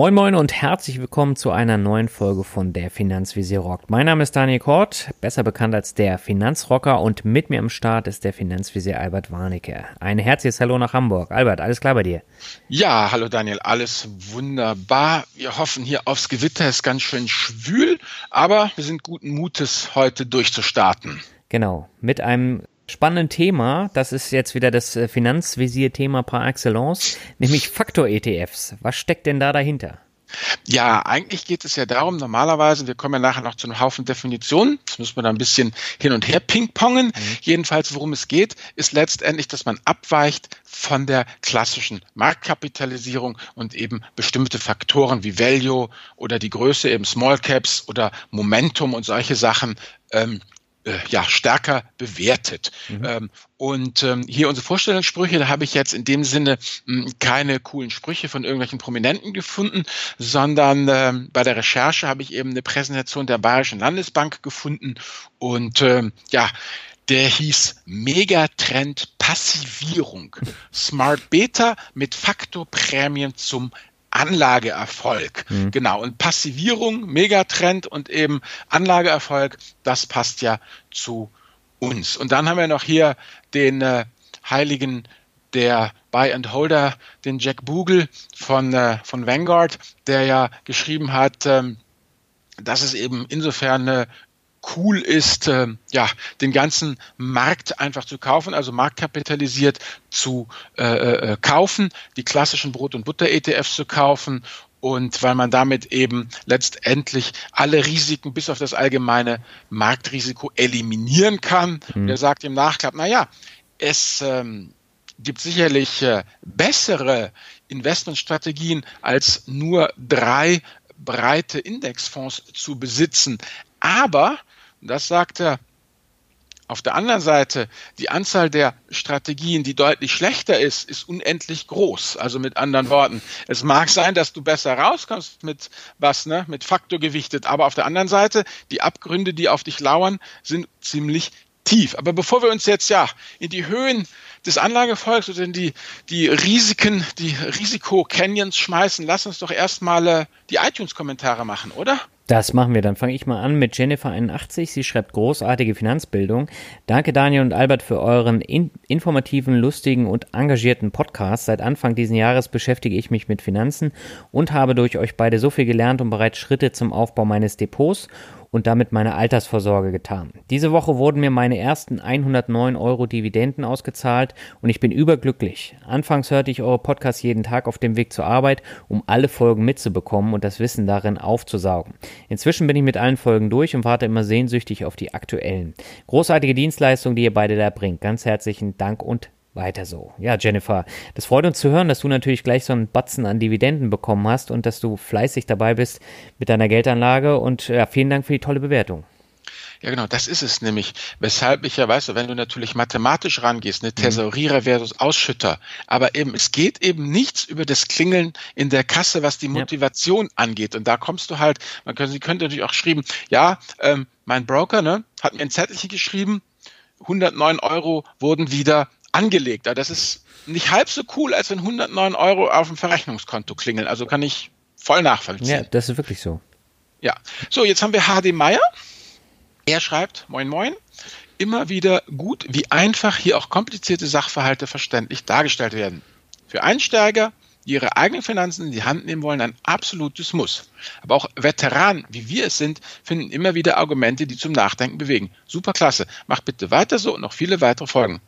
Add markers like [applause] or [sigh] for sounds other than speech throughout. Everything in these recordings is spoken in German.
Moin Moin und herzlich willkommen zu einer neuen Folge von Der Finanzvisier rockt. Mein Name ist Daniel Kort, besser bekannt als der Finanzrocker und mit mir am Start ist der Finanzvisier Albert Warnecke. Ein herzliches Hallo nach Hamburg. Albert, alles klar bei dir? Ja, hallo Daniel, alles wunderbar. Wir hoffen hier aufs Gewitter, ist ganz schön schwül, aber wir sind guten Mutes, heute durchzustarten. Genau, mit einem spannenden Thema. Das ist jetzt wieder das äh, Finanzvisier-Thema par excellence, nämlich Faktor-ETFs. Was steckt denn da dahinter? Ja, eigentlich geht es ja darum, normalerweise, wir kommen ja nachher noch zu einem Haufen Definitionen, das müssen wir da ein bisschen hin und her pingpongen. Mhm. Jedenfalls, worum es geht, ist letztendlich, dass man abweicht von der klassischen Marktkapitalisierung und eben bestimmte Faktoren wie Value oder die Größe, eben Small Caps oder Momentum und solche Sachen ähm, äh, ja, stärker bewertet. Mhm. Ähm, und ähm, hier unsere Vorstellungssprüche, da habe ich jetzt in dem Sinne mh, hm, keine coolen Sprüche von irgendwelchen Prominenten gefunden, sondern ähm, bei der Recherche habe ich eben eine Präsentation der Bayerischen Landesbank gefunden und ähm, ja, der hieß Megatrend Passivierung. [laughs] Smart Beta mit Faktorprämien zum Anlageerfolg. Mhm. Genau. Und Passivierung, Megatrend und eben Anlageerfolg, das passt ja zu uns. Und dann haben wir noch hier den äh, Heiligen der Buy and Holder, den Jack Bogle von, äh, von Vanguard, der ja geschrieben hat, ähm, dass es eben insofern äh, cool ist, äh, ja, den ganzen Markt einfach zu kaufen, also marktkapitalisiert zu äh, äh, kaufen, die klassischen Brot- und Butter-ETFs zu kaufen und weil man damit eben letztendlich alle Risiken bis auf das allgemeine Marktrisiko eliminieren kann. Mhm. Der sagt im Nachklapp, na ja, es ähm, gibt sicherlich äh, bessere Investmentstrategien als nur drei breite Indexfonds zu besitzen. Aber das sagt er. Auf der anderen Seite, die Anzahl der Strategien, die deutlich schlechter ist, ist unendlich groß. Also mit anderen Worten, es mag sein, dass du besser rauskommst mit was, ne, mit Faktor gewichtet, aber auf der anderen Seite, die Abgründe, die auf dich lauern, sind ziemlich tief. Aber bevor wir uns jetzt ja in die Höhen des Anlagefolgs oder in die, die Risiken, die Risiko-Canyons schmeißen, lass uns doch erstmal äh, die iTunes-Kommentare machen, oder? Das machen wir. Dann fange ich mal an mit Jennifer81. Sie schreibt großartige Finanzbildung. Danke Daniel und Albert für euren in informativen, lustigen und engagierten Podcast. Seit Anfang dieses Jahres beschäftige ich mich mit Finanzen und habe durch euch beide so viel gelernt und bereits Schritte zum Aufbau meines Depots und damit meine Altersvorsorge getan. Diese Woche wurden mir meine ersten 109 Euro Dividenden ausgezahlt und ich bin überglücklich. Anfangs hörte ich eure Podcasts jeden Tag auf dem Weg zur Arbeit, um alle Folgen mitzubekommen und das Wissen darin aufzusaugen. Inzwischen bin ich mit allen Folgen durch und warte immer sehnsüchtig auf die aktuellen. Großartige Dienstleistung, die ihr beide da bringt. Ganz herzlichen Dank und weiter so. Ja, Jennifer, das freut uns zu hören, dass du natürlich gleich so einen Batzen an Dividenden bekommen hast und dass du fleißig dabei bist mit deiner Geldanlage und ja, vielen Dank für die tolle Bewertung. Ja, genau, das ist es nämlich. Weshalb ich ja, weißt du, wenn du natürlich mathematisch rangehst, eine Tesorierer versus Ausschütter, aber eben, es geht eben nichts über das Klingeln in der Kasse, was die Motivation ja. angeht. Und da kommst du halt, man könnte, sie könnte natürlich auch schreiben, ja, ähm, mein Broker, ne, hat mir ein Zettelchen geschrieben, 109 Euro wurden wieder angelegt. Das ist nicht halb so cool, als wenn 109 Euro auf dem Verrechnungskonto klingeln. Also kann ich voll nachvollziehen. Ja, das ist wirklich so. Ja. So, jetzt haben wir HD Meier. Er schreibt, moin moin, immer wieder gut, wie einfach hier auch komplizierte Sachverhalte verständlich dargestellt werden. Für Einsteiger, die ihre eigenen Finanzen in die Hand nehmen wollen, ein absolutes Muss. Aber auch Veteranen, wie wir es sind, finden immer wieder Argumente, die zum Nachdenken bewegen. Super klasse. Macht bitte weiter so und noch viele weitere Folgen.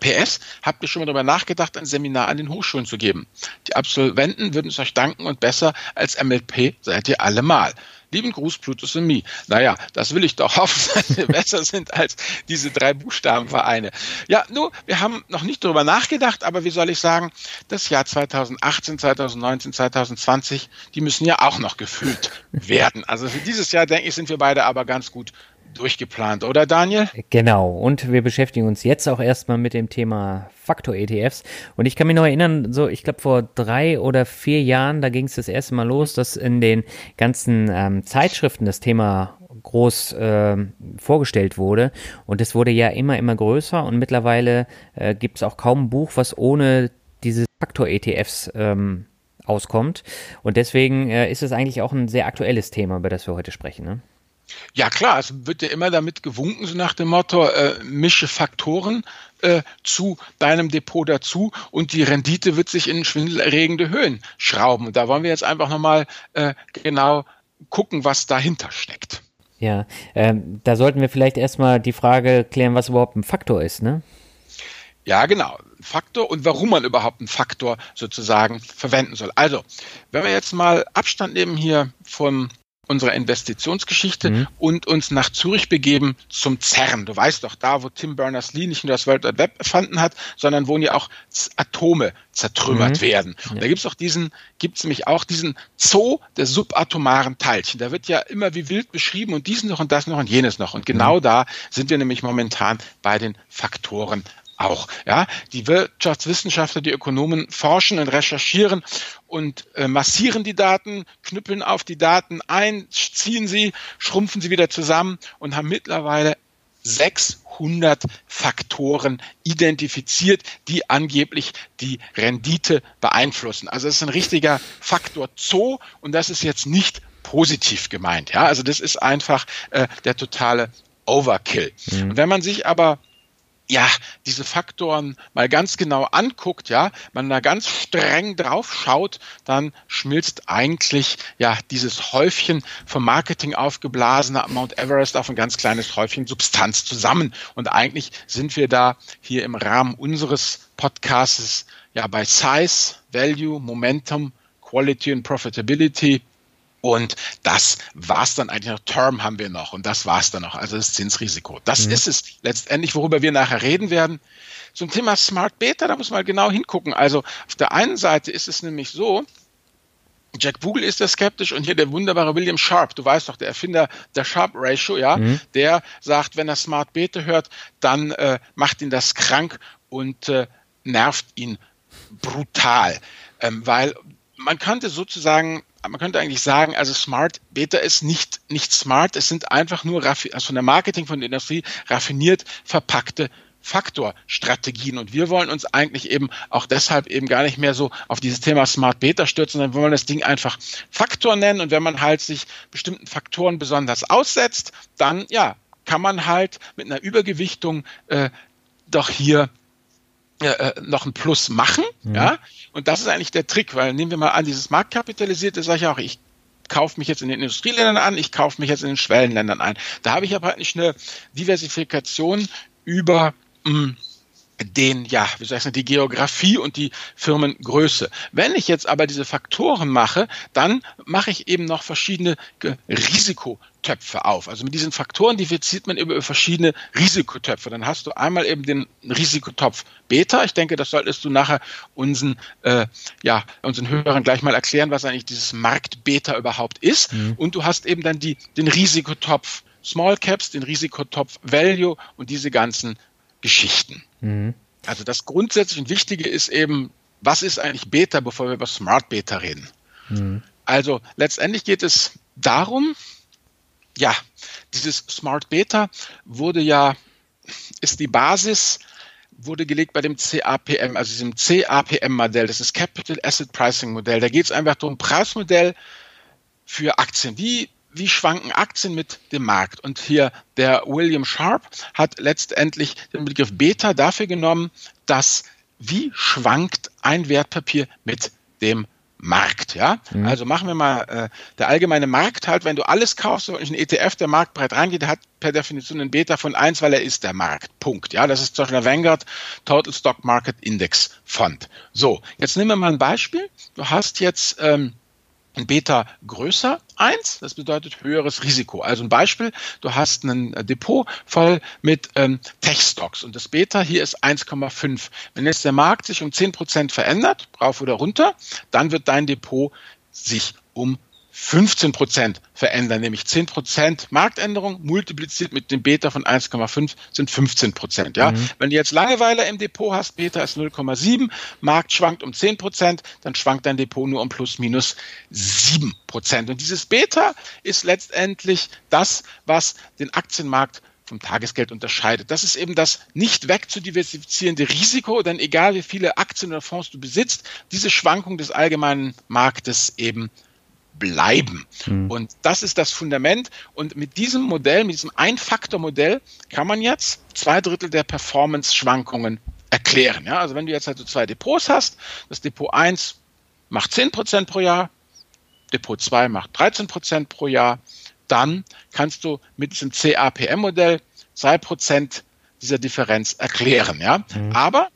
PS, habt ihr schon mal darüber nachgedacht, ein Seminar an den Hochschulen zu geben? Die Absolventen würden es euch danken und besser als MLP seid ihr allemal. Lieben Gruß, Plutus und Me. Naja, das will ich doch [laughs] hoffen, dass wir besser sind als diese drei Buchstabenvereine. Ja, nur, wir haben noch nicht darüber nachgedacht, aber wie soll ich sagen, das Jahr 2018, 2019, 2020, die müssen ja auch noch gefüllt [laughs] werden. Also für dieses Jahr, denke ich, sind wir beide aber ganz gut durchgeplant, oder Daniel? Genau, und wir beschäftigen uns jetzt auch erstmal mit dem Thema Faktor-ETFs. Und ich kann mich noch erinnern, so ich glaube vor drei oder vier Jahren, da ging es das erste Mal los, dass in den ganzen ähm, Zeitschriften das Thema groß äh, vorgestellt wurde. Und es wurde ja immer, immer größer und mittlerweile äh, gibt es auch kaum ein Buch, was ohne diese Faktor-ETFs ähm, auskommt. Und deswegen äh, ist es eigentlich auch ein sehr aktuelles Thema, über das wir heute sprechen. Ne? Ja klar, es wird ja immer damit gewunken, so nach dem Motto, äh, mische Faktoren äh, zu deinem Depot dazu und die Rendite wird sich in schwindelerregende Höhen schrauben. Und da wollen wir jetzt einfach nochmal äh, genau gucken, was dahinter steckt. Ja, ähm, da sollten wir vielleicht erstmal die Frage klären, was überhaupt ein Faktor ist, ne? Ja, genau. Faktor und warum man überhaupt einen Faktor sozusagen verwenden soll. Also, wenn wir jetzt mal Abstand nehmen hier vom unserer Investitionsgeschichte mhm. und uns nach Zürich begeben zum CERN. Du weißt doch, da, wo Tim Berners-Lee nicht nur das World Wide Web erfunden hat, sondern wo ja auch Atome zertrümmert mhm. werden. Ja. Da gibt's auch diesen, gibt's nämlich auch diesen Zoo der subatomaren Teilchen. Da wird ja immer wie wild beschrieben und dies noch und das noch und jenes noch. Und genau mhm. da sind wir nämlich momentan bei den Faktoren auch. Ja, die Wirtschaftswissenschaftler, die Ökonomen forschen und recherchieren und äh, massieren die Daten, knüppeln auf die Daten ein, ziehen sie, schrumpfen sie wieder zusammen und haben mittlerweile 600 Faktoren identifiziert, die angeblich die Rendite beeinflussen. Also es ist ein richtiger Faktor Zoo und das ist jetzt nicht positiv gemeint. Ja, also das ist einfach äh, der totale Overkill. Mhm. Und wenn man sich aber ja, diese Faktoren mal ganz genau anguckt, ja, man da ganz streng drauf schaut, dann schmilzt eigentlich ja dieses Häufchen vom Marketing aufgeblasener Mount Everest auf ein ganz kleines Häufchen Substanz zusammen. Und eigentlich sind wir da hier im Rahmen unseres Podcasts ja bei Size, Value, Momentum, Quality und Profitability und das war's dann eigentlich noch. Term haben wir noch und das war's dann noch. Also das Zinsrisiko. Das mhm. ist es letztendlich, worüber wir nachher reden werden. Zum Thema Smart Beta, da muss man genau hingucken. Also auf der einen Seite ist es nämlich so, Jack Bogle ist da skeptisch und hier der wunderbare William Sharp, du weißt doch, der Erfinder der Sharp Ratio, ja, mhm. der sagt, wenn er Smart Beta hört, dann äh, macht ihn das krank und äh, nervt ihn brutal. Ähm, weil man könnte sozusagen man könnte eigentlich sagen, also Smart Beta ist nicht, nicht smart, es sind einfach nur also von der Marketing, von der Industrie raffiniert verpackte Faktorstrategien. Und wir wollen uns eigentlich eben auch deshalb eben gar nicht mehr so auf dieses Thema Smart Beta stürzen, sondern wir wollen das Ding einfach Faktor nennen. Und wenn man halt sich bestimmten Faktoren besonders aussetzt, dann ja, kann man halt mit einer Übergewichtung äh, doch hier äh, noch ein Plus machen. Mhm. Ja? Und das ist eigentlich der Trick, weil nehmen wir mal an, dieses Marktkapitalisierte, sage ich auch, ich kaufe mich jetzt in den Industrieländern an, ich kaufe mich jetzt in den Schwellenländern ein. Da habe ich aber halt nicht eine Diversifikation über mh, mm, den, ja, wie soll ich sagen, die Geografie und die Firmengröße. Wenn ich jetzt aber diese Faktoren mache, dann mache ich eben noch verschiedene Risikotöpfe auf. Also mit diesen Faktoren differenziert man über verschiedene Risikotöpfe. Dann hast du einmal eben den Risikotopf Beta. Ich denke, das solltest du nachher unseren, äh, ja, unseren Hörern gleich mal erklären, was eigentlich dieses Markt Beta überhaupt ist. Mhm. Und du hast eben dann die, den Risikotopf Small Caps, den Risikotopf Value und diese ganzen Geschichten. Mhm. Also das grundsätzlich und Wichtige ist eben, was ist eigentlich Beta, bevor wir über Smart Beta reden? Mhm. Also letztendlich geht es darum, ja, dieses Smart Beta wurde ja, ist die Basis, wurde gelegt bei dem CAPM, also diesem CAPM-Modell, das ist Capital Asset Pricing Modell. Da geht es einfach darum, Preismodell für Aktien. Wie wie schwanken Aktien mit dem Markt? Und hier der William Sharp hat letztendlich den Begriff Beta dafür genommen, dass wie schwankt ein Wertpapier mit dem Markt, ja. Mhm. Also machen wir mal äh, der allgemeine Markt halt, wenn du alles kaufst, ich ein ETF, der Markt breit reingeht, der hat per Definition einen Beta von eins, weil er ist der Markt. Punkt. Ja, das ist zum Beispiel der Vanguard Total Stock Market Index Fund. So, jetzt nehmen wir mal ein Beispiel. Du hast jetzt ähm, Beta größer 1, das bedeutet höheres Risiko. Also ein Beispiel, du hast ein Depot voll mit ähm, Tech-Stocks und das Beta hier ist 1,5. Wenn jetzt der Markt sich um 10% verändert, rauf oder runter, dann wird dein Depot sich um 15 Prozent verändern, nämlich 10 Prozent Marktänderung multipliziert mit dem Beta von 1,5 sind 15 Prozent. Ja? Mhm. Wenn du jetzt Langeweile im Depot hast, Beta ist 0,7, Markt schwankt um 10 Prozent, dann schwankt dein Depot nur um plus minus 7 Prozent. Und dieses Beta ist letztendlich das, was den Aktienmarkt vom Tagesgeld unterscheidet. Das ist eben das nicht wegzudiversifizierende Risiko, denn egal wie viele Aktien oder Fonds du besitzt, diese Schwankung des allgemeinen Marktes eben bleiben. Mhm. Und das ist das Fundament. Und mit diesem Modell, mit diesem Ein-Faktor-Modell kann man jetzt zwei Drittel der Performance-Schwankungen erklären. Ja, also wenn du jetzt also zwei Depots hast, das Depot 1 macht 10 Prozent pro Jahr, Depot 2 macht 13 Prozent pro Jahr, dann kannst du mit diesem CAPM-Modell zwei Prozent dieser Differenz erklären. Ja? Mhm. Aber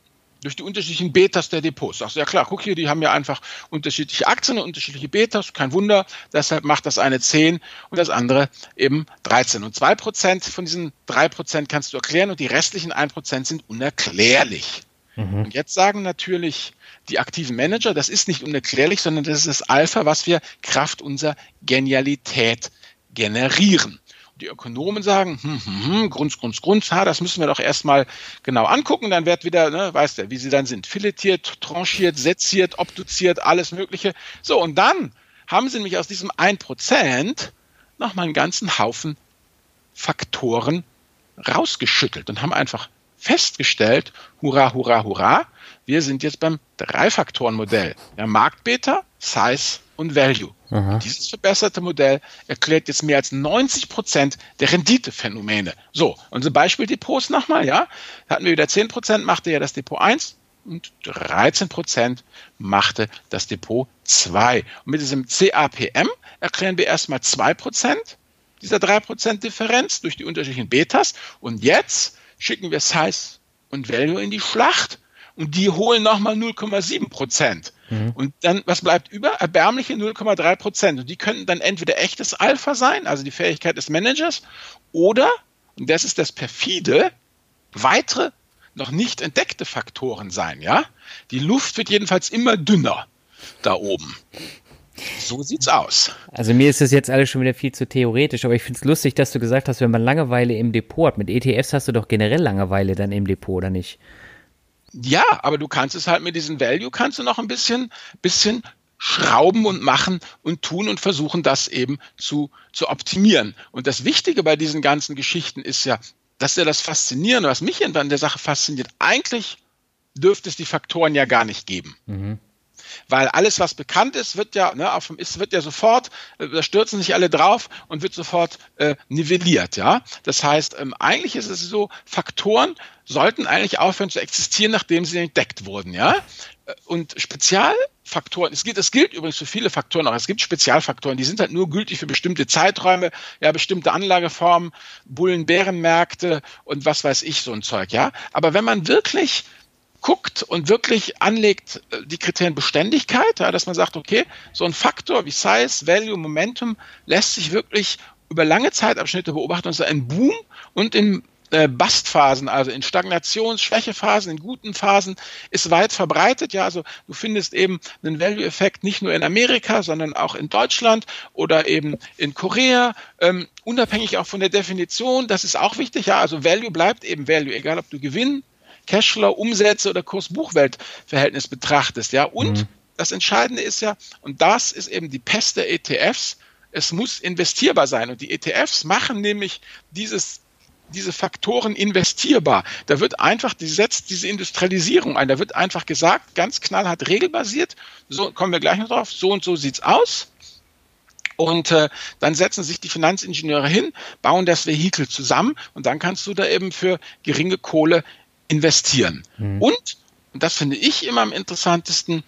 durch die unterschiedlichen Betas der Depots. Sagst du, ja klar, guck hier, die haben ja einfach unterschiedliche Aktien und unterschiedliche Betas, kein Wunder, deshalb macht das eine 10 und das andere eben 13. Und 2% von diesen 3% kannst du erklären und die restlichen 1% sind unerklärlich. Mhm. Und jetzt sagen natürlich die aktiven Manager, das ist nicht unerklärlich, sondern das ist das Alpha, was wir Kraft unserer Genialität generieren. Die Ökonomen sagen, hm, hm, hm, Grunz, Grunz, Grunz, ha, das müssen wir doch erstmal genau angucken, dann wird wieder, ne, weißt du, wie sie dann sind, filetiert, tranchiert, seziert, obduziert, alles Mögliche. So, und dann haben sie nämlich aus diesem 1% nochmal einen ganzen Haufen Faktoren rausgeschüttelt und haben einfach festgestellt, hurra, hurra, hurra, wir sind jetzt beim Drei-Faktoren-Modell. Ja, Marktbeta, Size und Value. Aha. Dieses verbesserte Modell erklärt jetzt mehr als 90 Prozent der Renditephänomene. So, unsere Beispieldepots nochmal, ja. Da hatten wir wieder 10 Prozent, machte ja das Depot 1 und 13 Prozent machte das Depot 2. Und mit diesem CAPM erklären wir erstmal 2 Prozent dieser 3 Prozent Differenz durch die unterschiedlichen Betas. Und jetzt schicken wir Size und Value in die Schlacht und die holen nochmal 0,7 Prozent. Mhm. Und dann, was bleibt über? Erbärmliche 0,3 Prozent. Und die könnten dann entweder echtes Alpha sein, also die Fähigkeit des Managers, oder, und das ist das perfide, weitere noch nicht entdeckte Faktoren sein, ja? Die Luft wird jedenfalls immer dünner da oben. So sieht's aus. Also mir ist das jetzt alles schon wieder viel zu theoretisch, aber ich finde es lustig, dass du gesagt hast, wenn man Langeweile im Depot hat. Mit ETFs hast du doch generell Langeweile dann im Depot, oder nicht? Ja, aber du kannst es halt mit diesem Value kannst du noch ein bisschen, bisschen schrauben und machen und tun und versuchen, das eben zu, zu optimieren. Und das Wichtige bei diesen ganzen Geschichten ist ja, dass ja das Faszinierende, was mich an der Sache fasziniert, eigentlich dürfte es die Faktoren ja gar nicht geben. Mhm weil alles, was bekannt ist, wird ja, ne, auf, ist, wird ja sofort, äh, da stürzen sich alle drauf und wird sofort äh, nivelliert, ja. Das heißt, ähm, eigentlich ist es so, Faktoren sollten eigentlich aufhören zu existieren, nachdem sie entdeckt wurden, ja. Äh, und Spezialfaktoren, es gilt, es gilt übrigens für viele Faktoren auch, es gibt Spezialfaktoren, die sind halt nur gültig für bestimmte Zeiträume, ja, bestimmte Anlageformen, Bullen-Bärenmärkte und was weiß ich, so ein Zeug, ja. Aber wenn man wirklich guckt und wirklich anlegt äh, die Kriterien Beständigkeit, ja, dass man sagt, okay, so ein Faktor wie Size, Value, Momentum lässt sich wirklich über lange Zeitabschnitte beobachten und so ein Boom und in äh, Bastphasen, also in Stagnations-, Schwächephasen, in guten Phasen, ist weit verbreitet. Ja, also du findest eben einen Value-Effekt nicht nur in Amerika, sondern auch in Deutschland oder eben in Korea, ähm, unabhängig auch von der Definition. Das ist auch wichtig. Ja, also Value bleibt eben Value, egal ob du Gewinn Cashflow, Umsätze oder Kurs-Buchwelt-Verhältnis betrachtest, ja. Und mhm. das Entscheidende ist ja, und das ist eben die Pest der ETFs, es muss investierbar sein. Und die ETFs machen nämlich dieses diese Faktoren investierbar. Da wird einfach, die setzt diese Industrialisierung ein. Da wird einfach gesagt, ganz knallhart regelbasiert, so kommen wir gleich noch drauf, so und so sieht's aus. Und äh, dann setzen sich die Finanzingenieure hin, bauen das Vehikel zusammen und dann kannst du da eben für geringe Kohle investieren. Mhm. Und, und das finde ich immer am interessantesten,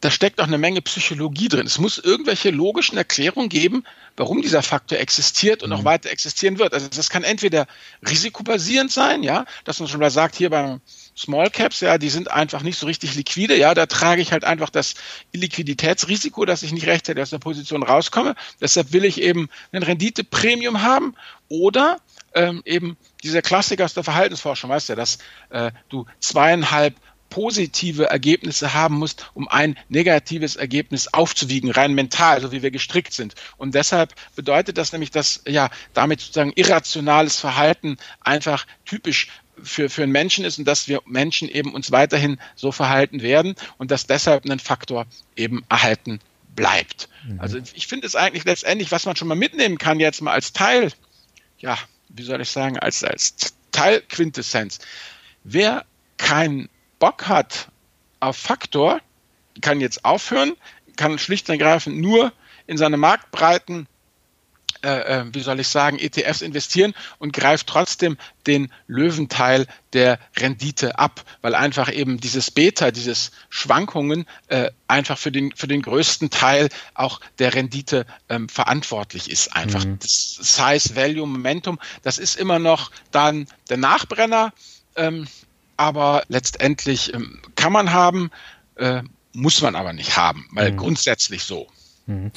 da steckt auch eine Menge Psychologie drin. Es muss irgendwelche logischen Erklärungen geben, warum dieser Faktor existiert und mhm. auch weiter existieren wird. Also das kann entweder risikobasierend sein, ja, dass man schon mal sagt, hier beim Small Caps, ja, die sind einfach nicht so richtig liquide, ja, da trage ich halt einfach das Liquiditätsrisiko, dass ich nicht rechtzeitig aus der Position rauskomme. Deshalb will ich eben ein Renditepremium haben oder ähm, eben dieser Klassiker aus der Verhaltensforschung, weißt du, dass äh, du zweieinhalb positive Ergebnisse haben musst, um ein negatives Ergebnis aufzuwiegen, rein mental, so wie wir gestrickt sind. Und deshalb bedeutet das nämlich, dass ja damit sozusagen irrationales Verhalten einfach typisch für, für einen Menschen ist und dass wir Menschen eben uns weiterhin so verhalten werden und dass deshalb ein Faktor eben erhalten bleibt. Mhm. Also ich finde es eigentlich letztendlich, was man schon mal mitnehmen kann, jetzt mal als Teil ja, wie soll ich sagen, als, als Teilquintessenz. Wer keinen Bock hat auf Faktor, kann jetzt aufhören, kann schlicht und ergreifend nur in seine Marktbreiten äh, äh, wie soll ich sagen, ETFs investieren und greift trotzdem den Löwenteil der Rendite ab, weil einfach eben dieses Beta, dieses Schwankungen äh, einfach für den, für den größten Teil auch der Rendite ähm, verantwortlich ist. Einfach mhm. das Size, Value, Momentum, das ist immer noch dann der Nachbrenner, ähm, aber letztendlich ähm, kann man haben, äh, muss man aber nicht haben, weil mhm. grundsätzlich so. Mhm.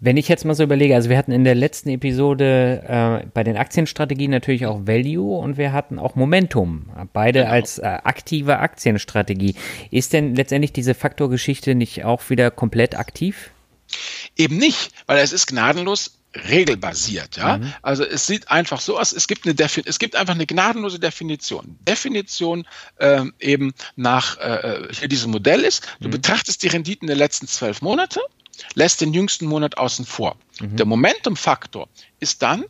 Wenn ich jetzt mal so überlege, also wir hatten in der letzten Episode äh, bei den Aktienstrategien natürlich auch Value und wir hatten auch Momentum, beide genau. als äh, aktive Aktienstrategie. Ist denn letztendlich diese Faktorgeschichte nicht auch wieder komplett aktiv? Eben nicht, weil es ist gnadenlos regelbasiert. Ja? Mhm. Also es sieht einfach so aus, es gibt, eine es gibt einfach eine gnadenlose Definition. Definition ähm, eben nach äh, hier diesem Modell ist, du mhm. betrachtest die Renditen der letzten zwölf Monate lässt den jüngsten Monat außen vor. Mhm. Der Momentum-Faktor ist dann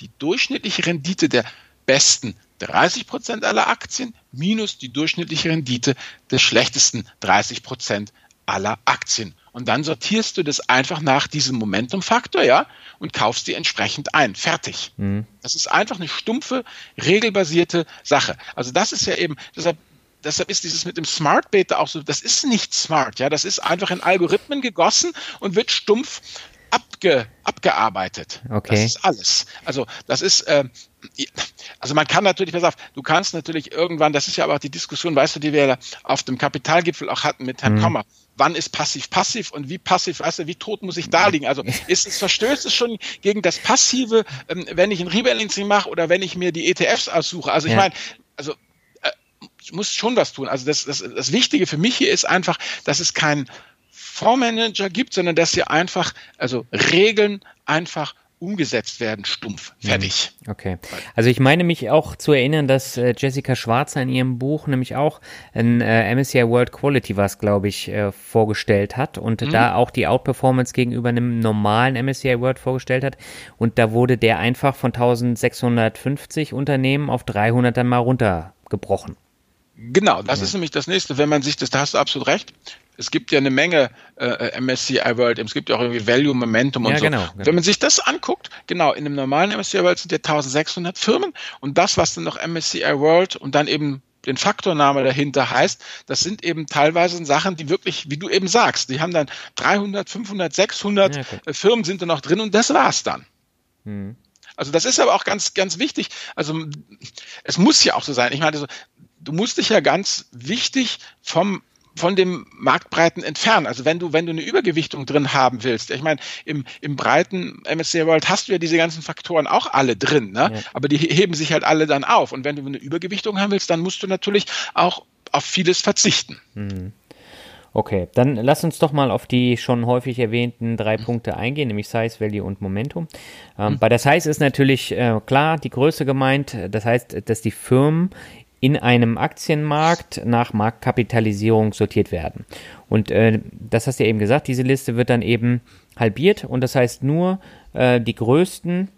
die durchschnittliche Rendite der besten 30 Prozent aller Aktien minus die durchschnittliche Rendite des schlechtesten 30 Prozent aller Aktien. Und dann sortierst du das einfach nach diesem Momentum-Faktor, ja, und kaufst die entsprechend ein. Fertig. Mhm. Das ist einfach eine stumpfe, regelbasierte Sache. Also das ist ja eben, deshalb deshalb ist dieses mit dem Smart Beta auch so, das ist nicht smart, ja, das ist einfach in Algorithmen gegossen und wird stumpf abge, abgearbeitet. Okay. Das ist alles. Also das ist, äh, also man kann natürlich, pass auf, du kannst natürlich irgendwann, das ist ja aber auch die Diskussion, weißt du, die wir auf dem Kapitalgipfel auch hatten mit Herrn mhm. Kommer. Wann ist passiv passiv und wie passiv, weißt du, wie tot muss ich da liegen? Also ist es verstößt es schon gegen das Passive, ähm, wenn ich ein Rebalancing mache oder wenn ich mir die ETFs aussuche? Also ich ja. meine, also muss schon was tun. Also das, das, das Wichtige für mich hier ist einfach, dass es keinen Fondsmanager gibt, sondern dass hier einfach, also Regeln einfach umgesetzt werden, stumpf, mhm. fertig. Okay. Also ich meine mich auch zu erinnern, dass äh, Jessica Schwarzer in ihrem Buch nämlich auch ein äh, MSCI World Quality was, glaube ich, äh, vorgestellt hat und mhm. da auch die Outperformance gegenüber einem normalen MSCI World vorgestellt hat und da wurde der einfach von 1650 Unternehmen auf 300 dann mal runtergebrochen. Genau, das ja. ist nämlich das nächste, wenn man sich das, da hast du absolut recht. Es gibt ja eine Menge äh, MSCI World, es gibt ja auch irgendwie Value, Momentum und ja, so. Genau, genau. Wenn man sich das anguckt, genau, in einem normalen MSCI World sind ja 1600 Firmen und das, was dann noch MSCI World und dann eben den Faktorname dahinter heißt, das sind eben teilweise Sachen, die wirklich, wie du eben sagst, die haben dann 300, 500, 600 ja, okay. Firmen sind da noch drin und das war's dann. Hm. Also das ist aber auch ganz, ganz wichtig. Also es muss ja auch so sein. Ich meine, so, du musst dich ja ganz wichtig vom von dem Marktbreiten entfernen. Also wenn du, wenn du eine Übergewichtung drin haben willst, ich meine, im, im breiten MSCI World hast du ja diese ganzen Faktoren auch alle drin, ne? Ja. aber die heben sich halt alle dann auf. Und wenn du eine Übergewichtung haben willst, dann musst du natürlich auch auf vieles verzichten. Mhm. Okay, dann lass uns doch mal auf die schon häufig erwähnten drei mhm. Punkte eingehen, nämlich Size, Value und Momentum. Ähm, mhm. Bei der Size ist natürlich äh, klar die Größe gemeint. Das heißt, dass die Firmen in einem Aktienmarkt nach Marktkapitalisierung sortiert werden. Und äh, das hast du ja eben gesagt, diese Liste wird dann eben halbiert und das heißt nur äh, die größten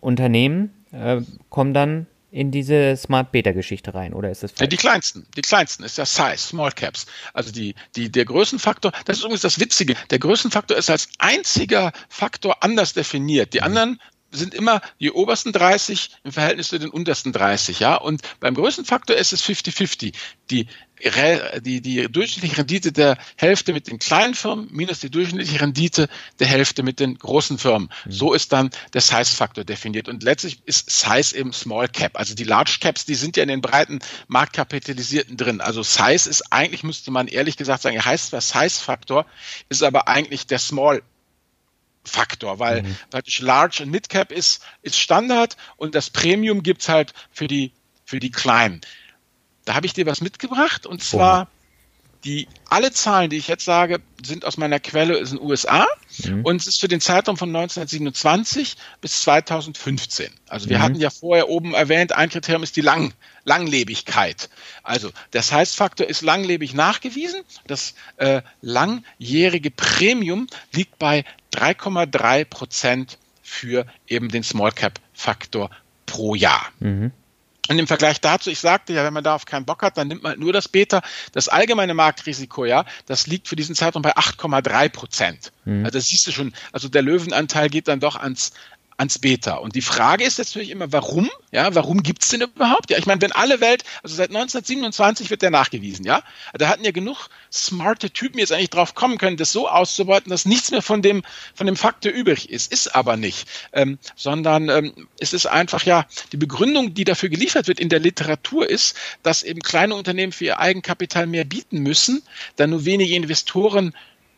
Unternehmen äh, kommen dann in diese Smart Beta Geschichte rein oder ist das falsch? Die kleinsten, die kleinsten ist der Size, Small Caps. Also die, die, der Größenfaktor, das ist übrigens das Witzige, der Größenfaktor ist als einziger Faktor anders definiert. Die mhm. anderen sind immer die obersten 30 im Verhältnis zu den untersten 30, ja. Und beim Größenfaktor ist es 50-50. Die, die, die durchschnittliche Rendite der Hälfte mit den kleinen Firmen minus die durchschnittliche Rendite der Hälfte mit den großen Firmen. Mhm. So ist dann der Size-Faktor definiert. Und letztlich ist Size eben Small Cap. Also die Large Caps, die sind ja in den breiten Marktkapitalisierten drin. Also Size ist eigentlich, müsste man ehrlich gesagt sagen, er heißt zwar Size-Faktor, ist aber eigentlich der Small Faktor, weil mhm. praktisch Large und Midcap ist, ist Standard und das Premium gibt's halt für die, für die Kleinen. Da habe ich dir was mitgebracht und zwar die alle Zahlen, die ich jetzt sage, sind aus meiner Quelle in den USA mhm. und es ist für den Zeitraum von 1927 bis 2015. Also wir mhm. hatten ja vorher oben erwähnt, ein Kriterium ist die Lang Langlebigkeit. Also der Size-Faktor ist langlebig nachgewiesen. Das äh, langjährige Premium liegt bei 3,3 Prozent für eben den Small Cap Faktor pro Jahr. Mhm. Und im Vergleich dazu, ich sagte ja, wenn man darauf keinen Bock hat, dann nimmt man halt nur das Beta. Das allgemeine Marktrisiko, ja, das liegt für diesen Zeitraum bei 8,3 Prozent. Mhm. Also das siehst du schon, also der Löwenanteil geht dann doch ans, ans Beta. Und die Frage ist jetzt natürlich immer, warum? Ja, warum gibt's denn überhaupt? Ja, ich meine, wenn alle Welt, also seit 1927 wird der nachgewiesen, ja. Da hatten ja genug smarte Typen jetzt eigentlich drauf kommen können, das so auszubeuten, dass nichts mehr von dem, von dem Faktor übrig ist. Ist aber nicht. Ähm, sondern ähm, es ist einfach, ja, die Begründung, die dafür geliefert wird in der Literatur ist, dass eben kleine Unternehmen für ihr Eigenkapital mehr bieten müssen, da nur wenige Investoren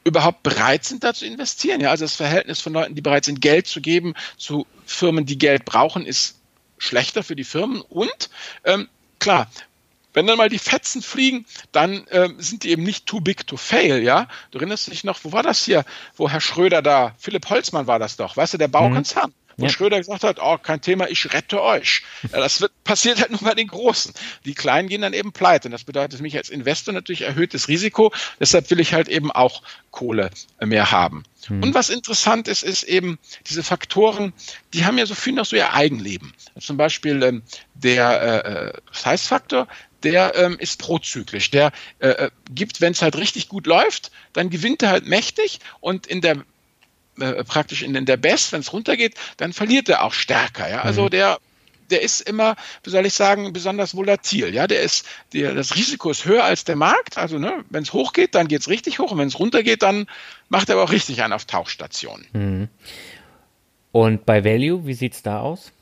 überhaupt bereit sind, da zu investieren. Ja, also das Verhältnis von Leuten, die bereit sind, Geld zu geben, zu Firmen, die Geld brauchen, ist schlechter für die Firmen. Und ähm, klar, wenn dann mal die Fetzen fliegen, dann ähm, sind die eben nicht too big to fail, ja. Du erinnerst dich noch, wo war das hier, wo Herr Schröder da, Philipp Holzmann war das doch, weißt du, der Baukonzern. Mhm wo ja. Schröder gesagt hat, oh, kein Thema, ich rette euch. [laughs] Ja, das wird, passiert halt nur bei den Großen. Die Kleinen gehen dann eben pleite. Und das bedeutet für mich als Investor natürlich erhöhtes Risiko. Deshalb will ich halt eben auch Kohle mehr haben. Hm. Und was interessant ist, ist eben diese Faktoren, die haben ja so viel noch so ihr Eigenleben. Zum Beispiel ähm, der äh, äh Size-Faktor, der ähm, ist prozyklisch. Der äh, äh gibt, wenn es halt richtig gut läuft, dann gewinnt er halt mächtig und in der äh, praktisch in, in der Best, wenn es runtergeht, dann verliert er auch stärker. Ja? Also mhm. der der ist immer, wie soll ich sagen, besonders volatil. Ja, der ist, der, das Risiko ist höher als der Markt. Also, ne, wenn es hochgeht, dann geht es richtig hoch. Und wenn es runtergeht, dann macht er aber auch richtig einen auf Tauchstationen. Mhm. Und bei Value, wie sieht es da aus?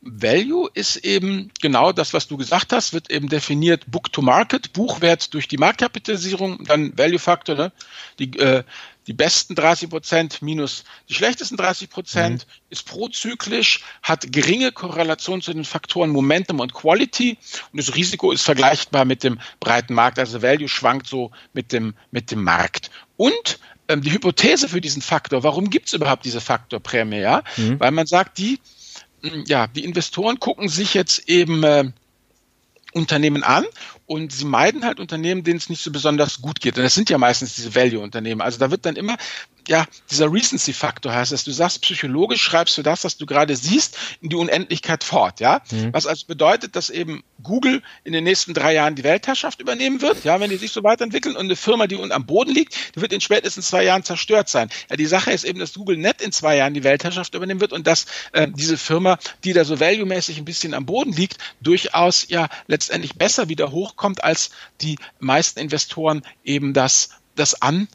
Value ist eben genau das, was du gesagt hast, wird eben definiert Book to Market, Buchwert durch die Marktkapitalisierung, dann Value Factor, ne? die, äh, die besten 30 Prozent minus die schlechtesten 30 Prozent, mhm. ist prozyklisch, hat geringe Korrelation zu den Faktoren Momentum und Quality und das Risiko ist vergleichbar mit dem breiten Markt, also Value schwankt so mit dem, mit dem Markt. Und ähm, die Hypothese für diesen Faktor, warum gibt es überhaupt diese Faktorprämie, ja? Mhm. Weil man sagt, die, ja, die Investoren gucken sich jetzt eben äh, Unternehmen an und sie meiden halt Unternehmen, denen es nicht so besonders gut geht. Und das sind ja meistens diese Value-Unternehmen. Also da wird dann immer, ja, dieser Recency-Faktor heißt es. Du sagst, psychologisch schreibst du das, was du gerade siehst, in die Unendlichkeit fort, ja. Mhm. Was also bedeutet, dass eben Google in den nächsten drei Jahren die Weltherrschaft übernehmen wird, ja, wenn die sich so weiterentwickeln und eine Firma, die unten am Boden liegt, die wird in spätestens zwei Jahren zerstört sein. Ja, die Sache ist eben, dass Google nicht in zwei Jahren die Weltherrschaft übernehmen wird und dass äh, diese Firma, die da so value-mäßig ein bisschen am Boden liegt, durchaus ja letztendlich besser wieder hochkommt, als die meisten Investoren eben das, das an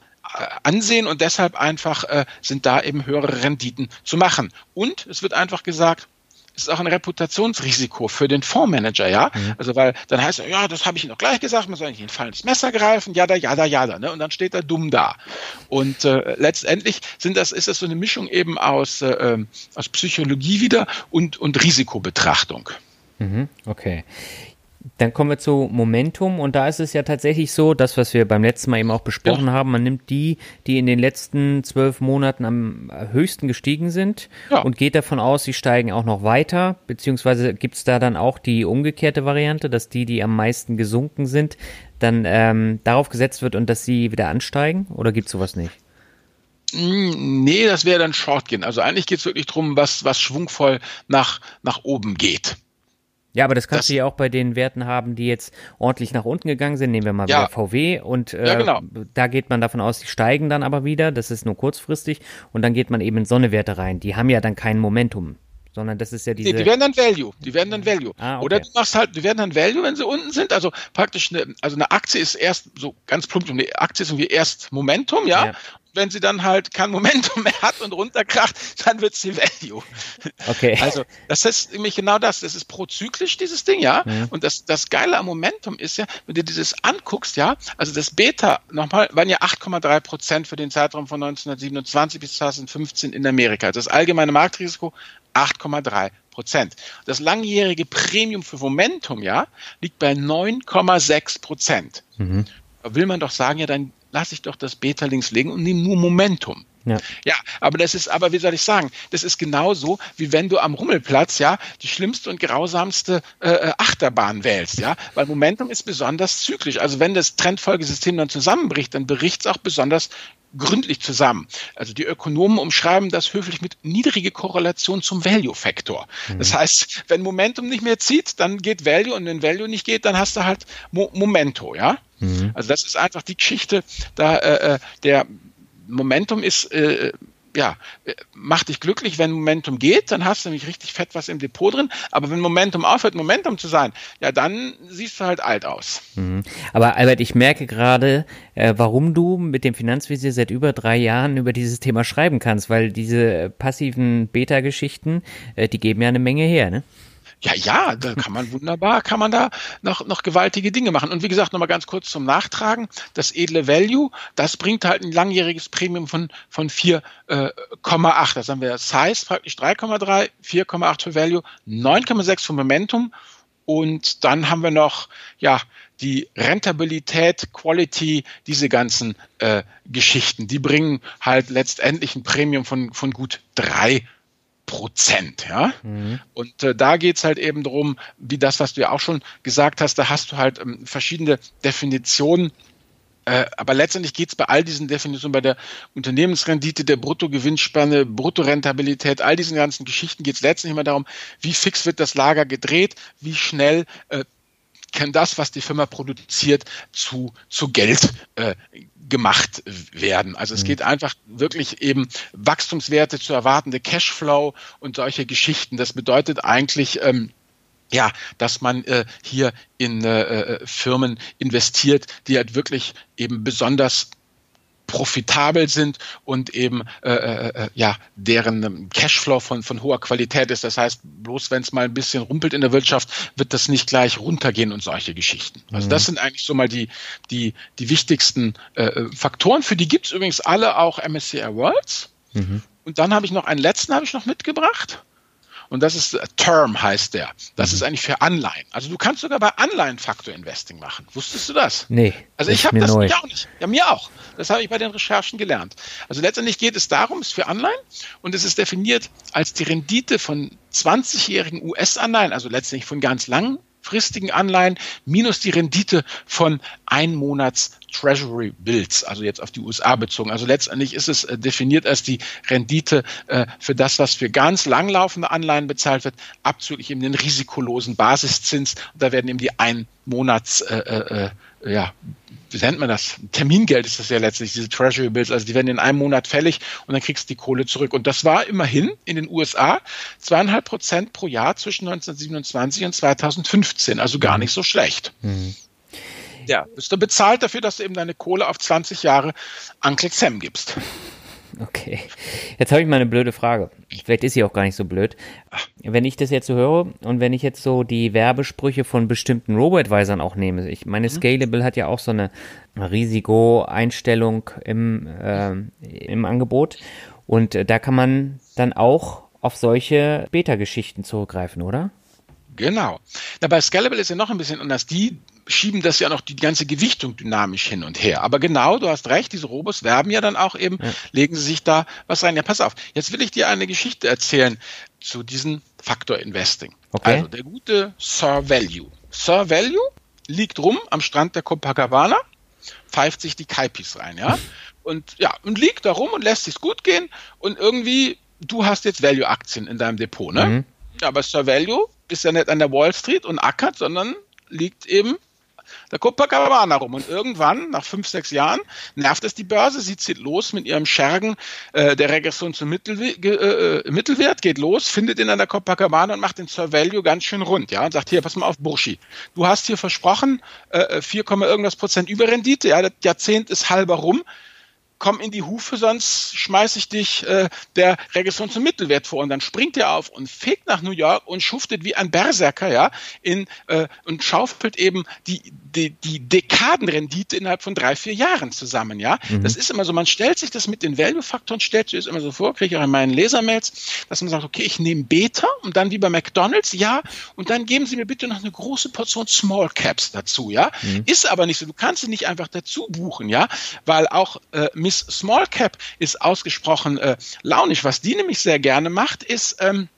ansehen und deshalb einfach äh, sind da eben höhere Renditen zu machen. Und es wird einfach gesagt, es ist auch ein Reputationsrisiko für den Fondsmanager, ja. Mhm. Also weil dann heißt er, ja, das habe ich Ihnen doch gleich gesagt, man soll nicht in ein fallendes Messer greifen, ja da, ja da, ja da, ne? Und dann steht er dumm da. Und äh, letztendlich sind das, ist das so eine Mischung eben aus, äh, ähm, aus Psychologie wieder und, und Risikobetrachtung. Mhm, okay. Dann kommen wir zu Momentum und da ist es ja tatsächlich so, das, was wir beim letzten Mal eben auch besprochen ja. haben, man nimmt die, die in den letzten zwölf Monaten am höchsten gestiegen sind ja. und geht davon aus, sie steigen auch noch weiter, beziehungsweise gibt es da dann auch die umgekehrte Variante, dass die, die am meisten gesunken sind, dann ähm, darauf gesetzt wird und dass sie wieder ansteigen oder gibt es sowas nicht? Hm, nee, das wäre dann Short gehen. Also eigentlich geht es wirklich darum, was, was schwungvoll nach, nach oben geht. Ja, aber das kannst das, du ja auch bei den Werten haben, die jetzt ordentlich nach unten gegangen sind. Nehmen wir mal ja. wieder VW und äh, ja, genau. da geht man davon aus, die steigen dann aber wieder. Das ist nur kurzfristig und dann geht man eben in Sonnewerte rein. Die haben ja dann kein Momentum, sondern das ist ja diese. Nee, die werden dann Value. Die werden dann Value. Ah, okay. Oder du machst halt, die werden dann Value, wenn sie unten sind. Also praktisch eine, also eine Aktie ist erst so ganz plump, eine Aktie ist irgendwie erst Momentum, ja. ja wenn sie dann halt kein Momentum mehr hat und runterkracht, dann wird sie Value. Okay. Also das ist nämlich genau das. Das ist prozyklisch, dieses Ding, ja. Mhm. Und das, das Geile am Momentum ist ja, wenn du dieses anguckst, ja, also das Beta, nochmal, waren ja 8,3 Prozent für den Zeitraum von 1927 bis 2015 in Amerika. Das allgemeine Marktrisiko 8,3 Prozent. Das langjährige Premium für Momentum, ja, liegt bei 9,6 Prozent. Mhm. Da will man doch sagen, ja, dann lass ich doch das Beta links legen und nehme nur Momentum. Ja. ja, aber das ist, aber wie soll ich sagen, das ist genauso, wie wenn du am Rummelplatz, ja, die schlimmste und grausamste äh, äh Achterbahn wählst, ja, weil Momentum ist besonders zyklisch. Also wenn das Trendfolgesystem dann zusammenbricht, dann bricht es auch besonders gründlich zusammen. Also die Ökonomen umschreiben das höflich mit niedrige Korrelation zum Value-Faktor. Mhm. Das heißt, wenn Momentum nicht mehr zieht, dann geht Value und wenn Value nicht geht, dann hast du halt Mo Momento, ja. Mhm. Also das ist einfach die Geschichte, da äh, äh der Momentum ist äh, ja, macht dich glücklich, wenn Momentum geht, dann hast du nämlich richtig fett was im Depot drin. Aber wenn Momentum aufhört, Momentum zu sein, ja, dann siehst du halt alt aus. Mhm. Aber Albert, ich merke gerade, äh, warum du mit dem Finanzvisier seit über drei Jahren über dieses Thema schreiben kannst, weil diese passiven Beta-Geschichten, äh, die geben ja eine Menge her, ne? Ja, ja, da kann man wunderbar, kann man da noch, noch gewaltige Dinge machen. Und wie gesagt, nochmal ganz kurz zum Nachtragen. Das edle Value, das bringt halt ein langjähriges Premium von, von 4,8. Äh, das haben wir Size praktisch 3,3, 4,8 für Value, 9,6 für Momentum. Und dann haben wir noch, ja, die Rentabilität, Quality, diese ganzen äh, Geschichten, die bringen halt letztendlich ein Premium von, von gut drei Prozent, ja. Mhm. Und äh, da geht's halt eben darum, wie das, was du ja auch schon gesagt hast, da hast du halt ähm, verschiedene Definitionen. Äh, aber letztendlich geht's bei all diesen Definitionen, bei der Unternehmensrendite, der Bruttogewinnspanne, Bruttorentabilität, all diesen ganzen Geschichten geht's letztendlich immer darum, wie fix wird das Lager gedreht, wie schnell äh, kann das, was die Firma produziert, zu, zu Geld äh, gemacht werden. Also es mhm. geht einfach wirklich eben Wachstumswerte zu erwartende Cashflow und solche Geschichten. Das bedeutet eigentlich, ähm, ja, dass man äh, hier in äh, äh Firmen investiert, die halt wirklich eben besonders profitabel sind und eben äh, äh, äh, ja deren Cashflow von von hoher Qualität ist. Das heißt, bloß wenn es mal ein bisschen rumpelt in der Wirtschaft, wird das nicht gleich runtergehen und solche Geschichten. Also das mhm. sind eigentlich so mal die die die wichtigsten äh, äh Faktoren. Für die gibt's übrigens alle auch MSCI Worlds. Mhm. Und dann habe ich noch einen letzten habe ich noch mitgebracht. Und das ist äh, Term heißt der. Das mhm. ist eigentlich für Anleihen. Also du kannst sogar bei Anleihen Faktor Investing machen. Wusstest du das? Nee. Also ich habe das neu. auch nicht. Ja, mir auch. Das habe ich bei den Recherchen gelernt. Also letztendlich geht es darum, es ist für Anleihen und es ist definiert als die Rendite von 20-jährigen US-Anleihen, also letztendlich von ganz langen langfristigen Anleihen minus die Rendite von ein Monats Treasury Bills, also jetzt auf die USA bezogen. Also letztendlich ist es äh, definiert als die Rendite äh, für das, was für ganz langlaufende Anleihen bezahlt wird, abzüglich eben den risikolosen Basiszins. Und da werden eben die ein Monats äh, äh, äh ja, wie nennt man das? Termingeld ist das ja letztlich, diese Treasury Bills. Also die werden in einem Monat fällig und dann kriegst du die Kohle zurück. Und das war immerhin in den USA zweieinhalb Prozent pro Jahr zwischen 1927 und 2015. Also gar nicht so schlecht. Mhm. Ja, bist du bezahlt dafür, dass du eben deine Kohle auf 20 Jahre Uncle Sam gibst. Okay. Jetzt habe ich mal eine blöde Frage. Vielleicht ist sie auch gar nicht so blöd. Wenn ich das jetzt so höre und wenn ich jetzt so die Werbesprüche von bestimmten Robo-Advisern auch nehme, ich meine, mhm. Scalable hat ja auch so eine Risikoeinstellung im, äh, im Angebot und äh, da kann man dann auch auf solche Beta-Geschichten zurückgreifen, oder? Genau. Na, bei Scalable ist ja noch ein bisschen anders. Die schieben das ja noch die ganze Gewichtung dynamisch hin und her. Aber genau, du hast recht, diese Robos werben ja dann auch eben, ja. legen sie sich da was rein. Ja, pass auf, jetzt will ich dir eine Geschichte erzählen zu diesem Faktor Investing. Okay. Also der gute Sir Value. Sir Value liegt rum am Strand der Copacabana, pfeift sich die Kaipis rein, ja. Und ja, und liegt da rum und lässt sich's gut gehen und irgendwie, du hast jetzt Value-Aktien in deinem Depot, ne? Mhm. Ja, aber Sir Value ist ja nicht an der Wall Street und ackert, sondern liegt eben guckt Copacabana rum. Und irgendwann, nach fünf, sechs Jahren, nervt es die Börse. Sie zieht los mit ihrem Schergen äh, der Regression zum Mittelwe äh, äh, Mittelwert, geht los, findet ihn an der Copacabana und macht den Sir Value ganz schön rund. Ja, und sagt, hier, pass mal auf, Burschi. Du hast hier versprochen, äh, 4, äh, irgendwas Prozent Überrendite. Ja, das Jahrzehnt ist halber rum komm in die Hufe, sonst schmeiß ich dich äh, der Regression zum Mittelwert vor. Und dann springt er auf und fegt nach New York und schuftet wie ein Berserker, ja, in, äh, und schaufelt eben die, die, die Dekadenrendite innerhalb von drei, vier Jahren zusammen, ja. Mhm. Das ist immer so, man stellt sich das mit den Value-Faktoren, stellt sich das immer so vor, kriege ich auch in meinen Lesermails, dass man sagt, okay, ich nehme Beta und dann wie bei McDonalds, ja, und dann geben Sie mir bitte noch eine große Portion Small Caps dazu, ja. Mhm. Ist aber nicht so, du kannst sie nicht einfach dazu buchen, ja, weil auch äh, Miss Small Cap ist ausgesprochen äh, launisch. Was die nämlich sehr gerne macht, ist, ähm,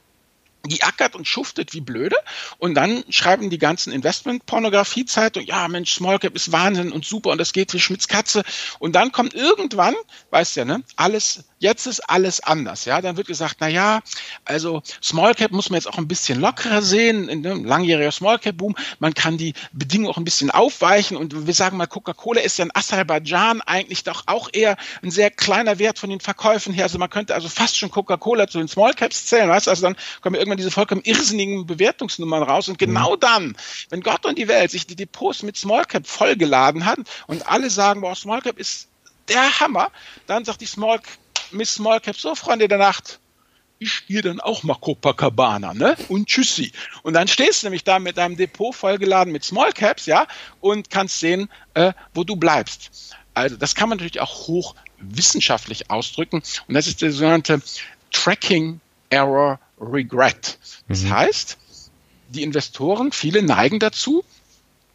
die ackert und schuftet wie blöde. Und dann schreiben die ganzen Investment-Pornografie-Zeitungen, ja Mensch, Smallcap ist Wahnsinn und super und das geht wie Schmitz Katze. Und dann kommt irgendwann, weißt du ja, ne, alles, jetzt ist alles anders, ja, dann wird gesagt, na ja, also Smallcap muss man jetzt auch ein bisschen lockerer sehen, in einem langjähriger Smallcap-Boom, man kann die Bedingungen auch ein bisschen aufweichen und wir sagen mal, Coca-Cola ist ja in Aserbaidschan eigentlich doch auch eher ein sehr kleiner Wert von den Verkäufen her, also man könnte also fast schon Coca-Cola zu den Smallcaps zählen, weißt also dann kommen wir irgendwann diese vollkommen irrsinnigen Bewertungsnummern raus. Und genau mhm. dann, wenn Gott und die Welt sich die Depots mit Smallcap vollgeladen hat und alle sagen, boah, Smallcap ist der Hammer, dann sagt die Small, Miss Smallcap, so Freunde der Nacht, ich spiele dann auch mal Copacabana, ne? Und tschüssi. Und dann stehst du nämlich da mit deinem Depot vollgeladen mit Smallcaps, ja, und kannst sehen, äh, wo du bleibst. Also das kann man natürlich auch hoch wissenschaftlich ausdrücken. Und das ist der sogenannte Tracking Error Regret. Das mhm. heißt, die Investoren, viele neigen dazu,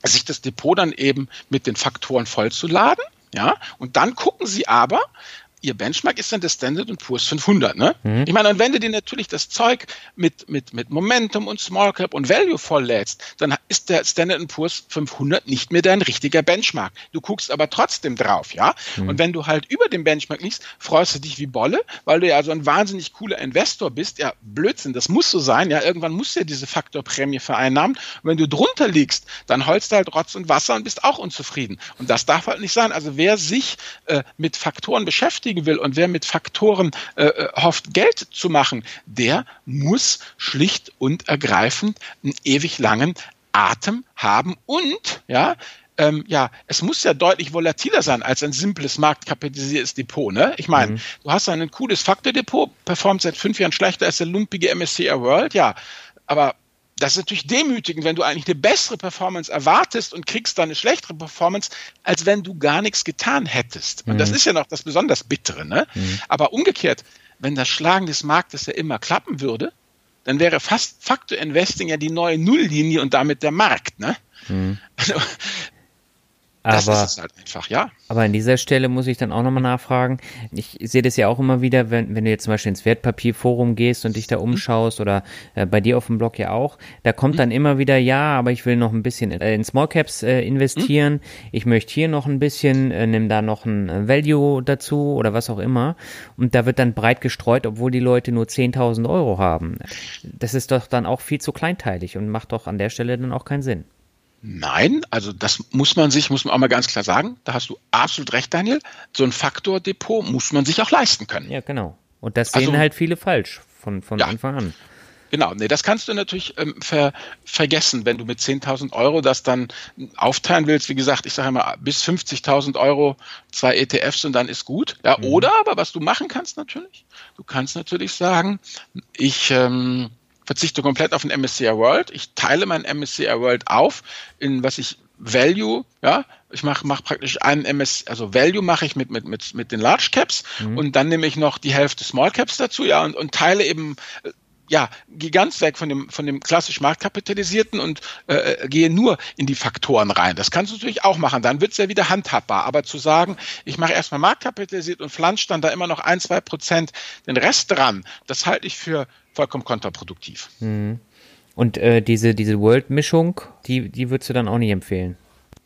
sich das Depot dann eben mit den Faktoren vollzuladen. Ja, und dann gucken sie aber, ihr Benchmark ist dann der Standard Poor's 500. Ne? Mhm. Ich meine, und wenn du dir natürlich das Zeug mit, mit, mit Momentum und Small Cap und Value volllädst, dann ist der Standard Poor's 500 nicht mehr dein richtiger Benchmark. Du guckst aber trotzdem drauf, ja. Mhm. Und wenn du halt über dem Benchmark liegst, freust du dich wie Bolle, weil du ja so ein wahnsinnig cooler Investor bist. Ja, Blödsinn, das muss so sein. Ja, irgendwann musst du ja diese Faktorprämie vereinnahmen. Und wenn du drunter liegst, dann holst du halt Rotz und Wasser und bist auch unzufrieden. Und das darf halt nicht sein. Also wer sich äh, mit Faktoren beschäftigt, beschäftigen will und wer mit Faktoren äh, äh, hofft, Geld zu machen, der muss schlicht und ergreifend einen ewig langen Atem haben und, ja, ähm, ja, es muss ja deutlich volatiler sein als ein simples marktkapitalisiertes Depot. Ne? Ich meine, mhm. du hast ein cooles Faktordepot, performt seit fünf Jahren schlechter als der lumpige MSCI World, ja, aber das ist natürlich demütigend, wenn du eigentlich eine bessere Performance erwartest und kriegst dann eine schlechtere Performance, als wenn du gar nichts getan hättest. Und mhm. das ist ja noch das besonders Bittere. Ne? Mhm. Aber umgekehrt, wenn das Schlagen des Marktes ja immer klappen würde, dann wäre fast Faktor Investing ja die neue Nulllinie und damit der Markt. Ne? Mhm. Also, das aber, ist es halt einfach, ja. Aber an dieser Stelle muss ich dann auch nochmal nachfragen. Ich sehe das ja auch immer wieder, wenn, wenn du jetzt zum Beispiel ins Wertpapierforum gehst und dich da mhm. umschaust mhm. oder äh, bei dir auf dem Blog ja auch, da kommt mhm. dann immer wieder, ja, aber ich will noch ein bisschen äh, in Smallcaps äh, investieren. Mhm. Ich möchte hier noch ein bisschen, äh, nimm da noch ein äh, Value dazu oder was auch immer. Und da wird dann breit gestreut, obwohl die Leute nur 10.000 Euro haben. Das ist doch dann auch viel zu kleinteilig und macht doch an der Stelle dann auch keinen Sinn. Nein, also das muss man sich, muss man auch mal ganz klar sagen, da hast du absolut recht, Daniel. So ein Faktordepot muss man sich auch leisten können. Ja, genau. Und das sehen also, halt viele falsch von, von ja, Anfang an. Genau, nee, das kannst du natürlich ähm, ver, vergessen, wenn du mit 10.000 Euro das dann aufteilen willst. Wie gesagt, ich sage immer bis 50.000 Euro zwei ETFs und dann ist gut. Ja, mhm. oder aber was du machen kannst natürlich, du kannst natürlich sagen, ich ähm, verzichte komplett auf den MSCI World. Ich teile mein MSCI World auf in was ich Value, ja, ich mache mach praktisch einen MS, also Value mache ich mit, mit, mit, mit den Large Caps mhm. und dann nehme ich noch die Hälfte Small Caps dazu, ja, und, und teile eben ja, gehe ganz weg von dem, von dem klassisch marktkapitalisierten und äh, äh, gehe nur in die Faktoren rein. Das kannst du natürlich auch machen, dann wird es ja wieder handhabbar. Aber zu sagen, ich mache erstmal marktkapitalisiert und flansche dann da immer noch ein, zwei Prozent den Rest dran, das halte ich für vollkommen kontraproduktiv. Mhm. Und äh, diese, diese World-Mischung, die, die würdest du dann auch nicht empfehlen?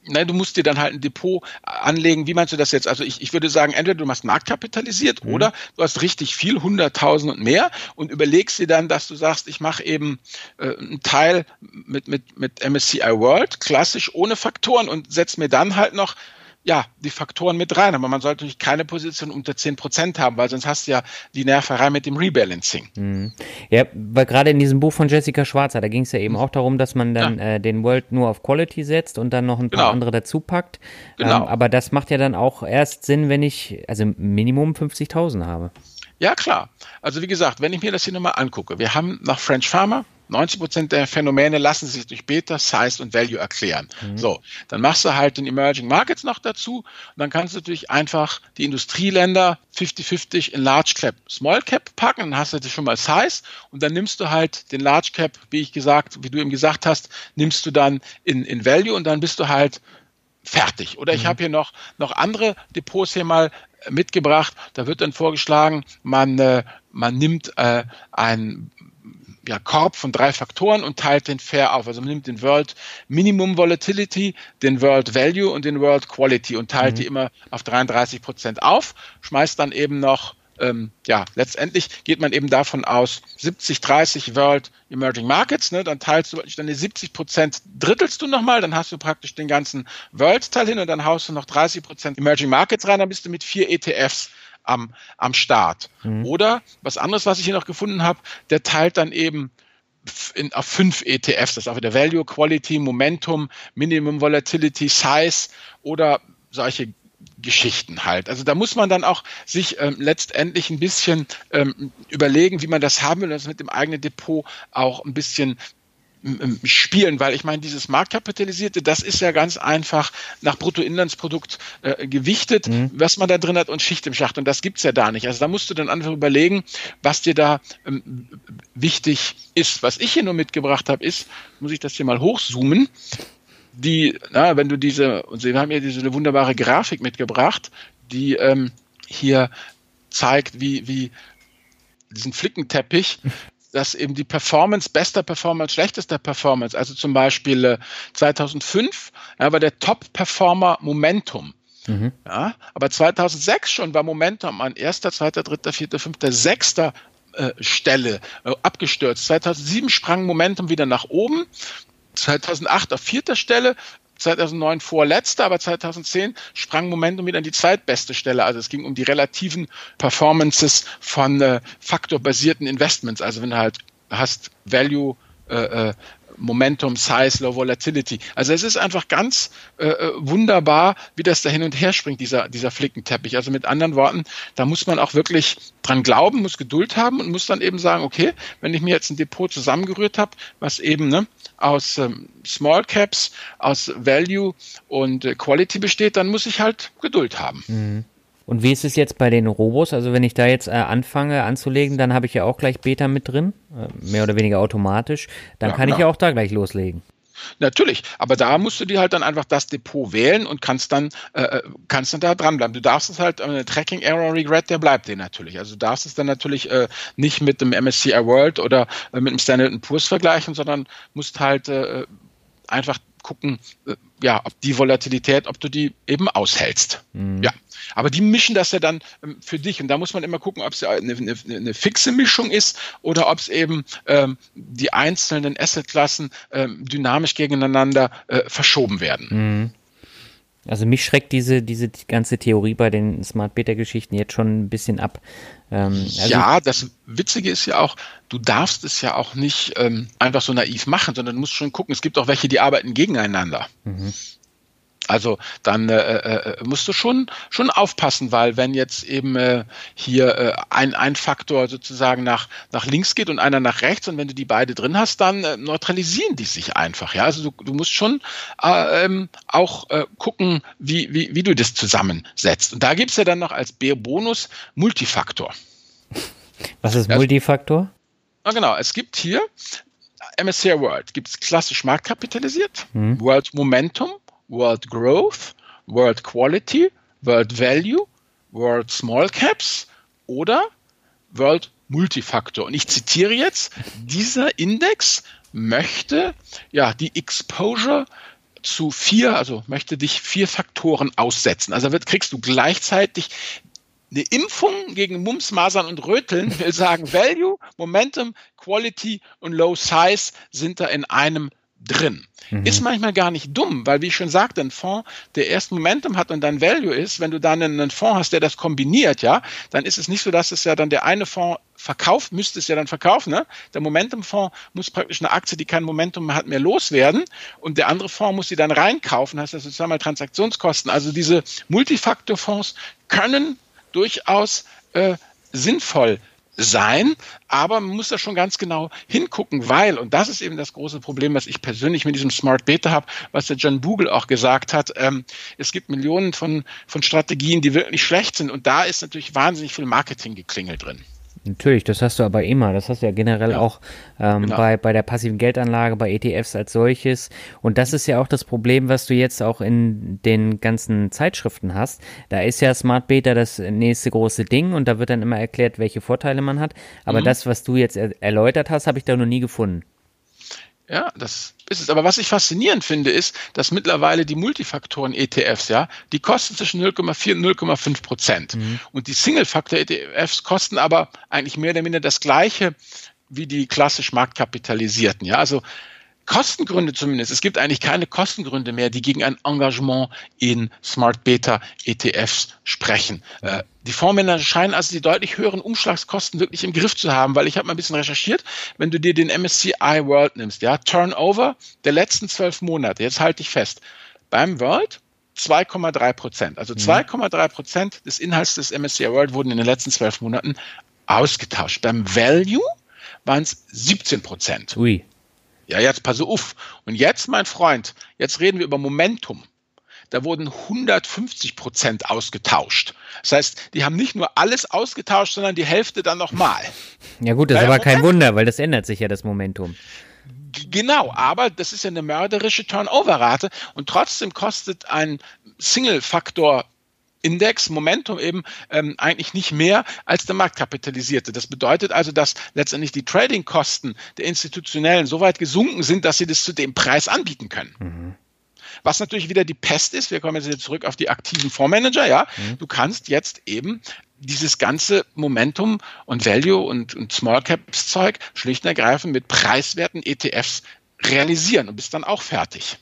ne, du musst dir dann halt ein Depot anlegen. Wie meinst du das jetzt? Also ich, ich würde sagen, entweder du machst marktkapitalisiert mhm. oder du hast richtig viel, 100.000 und mehr und überlegst dir dann, dass du sagst, ich mache eben äh, einen Teil mit, mit, mit MSCI World, klassisch ohne Faktoren und setz mir dann halt noch ja, die Faktoren mit rein. Aber man sollte natürlich keine Position unter 10 Prozent haben, weil sonst hast du ja die Nerverei mit dem Rebalancing. Mhm. Ja, weil gerade in diesem Buch von Jessica Schwarzer, da ging es ja eben auch darum, dass man dann ja. äh, den World nur auf Quality setzt und dann noch ein paar genau. andere dazu packt. Genau. Ähm, aber das macht ja dann auch erst Sinn, wenn ich also Minimum 50.000 habe. Ja, klar. Also wie gesagt, wenn ich mir das hier nochmal angucke, wir haben nach French Farmer 90 Prozent der Phänomene lassen sich durch Beta, Size und Value erklären. Mhm. So, dann machst du halt den Emerging Markets noch dazu und dann kannst du natürlich einfach die Industrieländer 50-50 in Large Cap, Small Cap packen, dann hast du das schon mal Size und dann nimmst du halt den Large Cap, wie ich gesagt, wie du eben gesagt hast, nimmst du dann in, in Value und dann bist du halt fertig. Oder ich mhm. habe hier noch, noch andere Depots hier mal mitgebracht. Da wird dann vorgeschlagen, man, äh, man nimmt äh, ein ja, Korb von drei Faktoren und teilt den fair auf. Also man nimmt den World Minimum Volatility, den World Value und den World Quality und teilt mhm. die immer auf 33 Prozent auf, schmeißt dann eben noch ähm, ja, letztendlich geht man eben davon aus, 70, 30 World Emerging Markets, ne, dann teilst du dann die 70 Prozent drittelst du nochmal, dann hast du praktisch den ganzen World-Teil hin und dann haust du noch 30 Prozent Emerging Markets rein, dann bist du mit vier ETFs am, am Start. Mhm. Oder was anderes, was ich hier noch gefunden habe, der teilt dann eben in, auf fünf ETFs, das ist auch wieder Value, Quality, Momentum, Minimum Volatility, Size oder solche Geschichten halt. Also da muss man dann auch sich ähm, letztendlich ein bisschen ähm, überlegen, wie man das haben will und das mit dem eigenen Depot auch ein bisschen spielen, weil ich meine, dieses Marktkapitalisierte, das ist ja ganz einfach nach Bruttoinlandsprodukt äh, gewichtet, mhm. was man da drin hat und Schicht im Schacht. Und das gibt's ja da nicht. Also da musst du dann einfach überlegen, was dir da ähm, wichtig ist. Was ich hier nur mitgebracht habe, ist, muss ich das hier mal hochzoomen, die, na, wenn du diese, und Sie haben ja diese wunderbare Grafik mitgebracht, die ähm, hier zeigt, wie, wie diesen Flickenteppich, [laughs] dass eben die Performance, bester Performance, schlechtester Performance, also zum Beispiel äh, 2005 ja, war der Top-Performer Momentum. Mhm. Ja, aber 2006 schon war Momentum an erster, zweiter, dritter, vierter, fünfter, sechster äh, Stelle äh, abgestürzt. 2007 sprang Momentum wieder nach oben. 2008 auf vierter Stelle, 2009 vorletzter, aber 2010 sprang Momentum wieder an die zweitbeste Stelle. Also es ging um die relativen Performances von äh, faktorbasierten Investments. Also wenn du halt hast Value, äh, äh Momentum, Size, Low Volatility. Also es ist einfach ganz äh, äh, wunderbar, wie das da hin und her springt, dieser, dieser Flickenteppich. Also mit anderen Worten, da muss man auch wirklich dran glauben, muss Geduld haben und muss dann eben sagen, okay, wenn ich mir jetzt ein Depot zusammengerührt habe, was eben ne, aus ähm, Small Caps, aus Value und äh, Quality besteht, dann muss ich halt Geduld haben. Mhm. Und wie ist es jetzt bei den Robos? Also wenn ich da jetzt äh, anfange anzulegen, dann habe ich ja auch gleich Beta mit drin, äh, mehr oder weniger automatisch. Dann ja, kann genau. ich ja auch da gleich loslegen. Natürlich, aber da musst du dir halt dann einfach das Depot wählen und kannst dann, äh, äh kannst dann da dranbleiben. Du darfst es halt, äh, Tracking Error Regret, der bleibt dir natürlich. Also du darfst es dann natürlich äh, nicht mit dem MSCI World oder äh, mit dem Standard Poor's vergleichen, sondern musst halt äh, einfach gucken, äh, ja, ob die Volatilität, ob du die eben aushältst. Mhm. Ja. Aber die mischen das ja dann ähm, für dich. Und da muss man immer gucken, ob es eine, eine, eine fixe Mischung ist oder ob es eben ähm, die einzelnen Assetklassen ähm, dynamisch gegeneinander äh, verschoben werden. Mhm. Also mich schreckt diese, diese ganze Theorie bei den Smart Beta Geschichten jetzt schon ein bisschen ab. Ähm, also ja, das Witzige ist ja auch, du darfst es ja auch nicht ähm, einfach so naiv machen, sondern du musst schon gucken, es gibt auch welche, die arbeiten gegeneinander. Mhm. Also dann äh, äh, musst du schon schon aufpassen, weil wenn jetzt eben äh, hier äh, ein, ein Faktor sozusagen nach, nach links geht und einer nach rechts und wenn du die beide drin hast, dann äh, neutralisieren die sich einfach. Ja, also du, du musst schon äh, ähm, auch äh, gucken, wie, wie, wie du das zusammensetzt. Und da gibt's ja dann noch als B-Bonus Multifaktor. Was ist Multifaktor? Na genau, es gibt hier MSCI World, gibt es klassisch marktkapitalisiert, hm. World Momentum, World Growth, World Quality, World Value, World Small Caps oder World Multifaktor. Und ich zitiere jetzt, dieser Index möchte ja die Exposure zu vier, also möchte dich vier Faktoren aussetzen. Also wird, kriegst du gleichzeitig eine Impfung gegen Mumps, Masern und Röteln, will sagen Value, Momentum, Quality und Low Size sind da in einem drin. Mhm. Ist manchmal gar nicht dumm, weil wie ich schon sagte, ein Fonds, der erst Momentum hat und dann Value ist, wenn du dann einen Fonds hast, der das kombiniert, ja, dann ist es nicht so, dass es ja dann der eine Fonds verkauft, müsste es ja dann verkaufen. Ne? Der Momentum-Fonds muss praktisch eine Aktie, die kein Momentum mehr hat, mehr loswerden und der andere Fonds muss sie dann reinkaufen, heißt das sozusagen mal Transaktionskosten. Also diese Multifaktor-Fonds können durchaus äh, sinnvoll sein, aber man muss da schon ganz genau hingucken, weil, und das ist eben das große Problem, was ich persönlich mit diesem Smart Beta habe, was der John Bogle auch gesagt hat, ähm, es gibt Millionen von, von Strategien, die wirklich schlecht sind und da ist natürlich wahnsinnig viel Marketing geklingelt drin. Natürlich, das hast du aber immer. Das hast du ja generell ja. auch ähm, genau. bei, bei der passiven Geldanlage, bei ETFs als solches. Und das ist ja auch das Problem, was du jetzt auch in den ganzen Zeitschriften hast. Da ist ja Smart Beta das nächste große Ding und da wird dann immer erklärt, welche Vorteile man hat. Aber mhm. das, was du jetzt er erläutert hast, habe ich da noch nie gefunden. Ja, das ist es. Aber was ich faszinierend finde, ist, dass mittlerweile die Multifaktoren-ETFs, ja, die kosten zwischen 0,4 und 0,5 Prozent. Mhm. Und die Single-Faktor-ETFs kosten aber eigentlich mehr oder minder das gleiche wie die klassisch marktkapitalisierten. Ja, also Kostengründe zumindest. Es gibt eigentlich keine Kostengründe mehr, die gegen ein Engagement in Smart Beta ETFs sprechen. Äh, die Fondsmänner scheinen also die deutlich höheren Umschlagskosten wirklich im Griff zu haben, weil ich habe mal ein bisschen recherchiert. Wenn du dir den MSCI World nimmst, ja, Turnover der letzten zwölf Monate, jetzt halte ich fest, beim World 2,3 Prozent. Also 2,3 mhm. Prozent des Inhalts des MSCI World wurden in den letzten zwölf Monaten ausgetauscht. Beim Value waren es 17 Prozent. Ui. Ja, jetzt pass auf. Und jetzt, mein Freund, jetzt reden wir über Momentum. Da wurden 150 Prozent ausgetauscht. Das heißt, die haben nicht nur alles ausgetauscht, sondern die Hälfte dann nochmal. Ja gut, das ist aber kein Wunder, weil das ändert sich ja das Momentum. Genau, aber das ist ja eine mörderische Turnover-Rate und trotzdem kostet ein Single-Faktor Index, Momentum eben ähm, eigentlich nicht mehr als der Marktkapitalisierte. Das bedeutet also, dass letztendlich die Trading-Kosten der Institutionellen so weit gesunken sind, dass sie das zu dem Preis anbieten können. Mhm. Was natürlich wieder die Pest ist, wir kommen jetzt wieder zurück auf die aktiven Fondsmanager, ja, mhm. du kannst jetzt eben dieses ganze Momentum und Value und, und Small Caps Zeug schlicht und ergreifend mit preiswerten ETFs realisieren und bist dann auch fertig.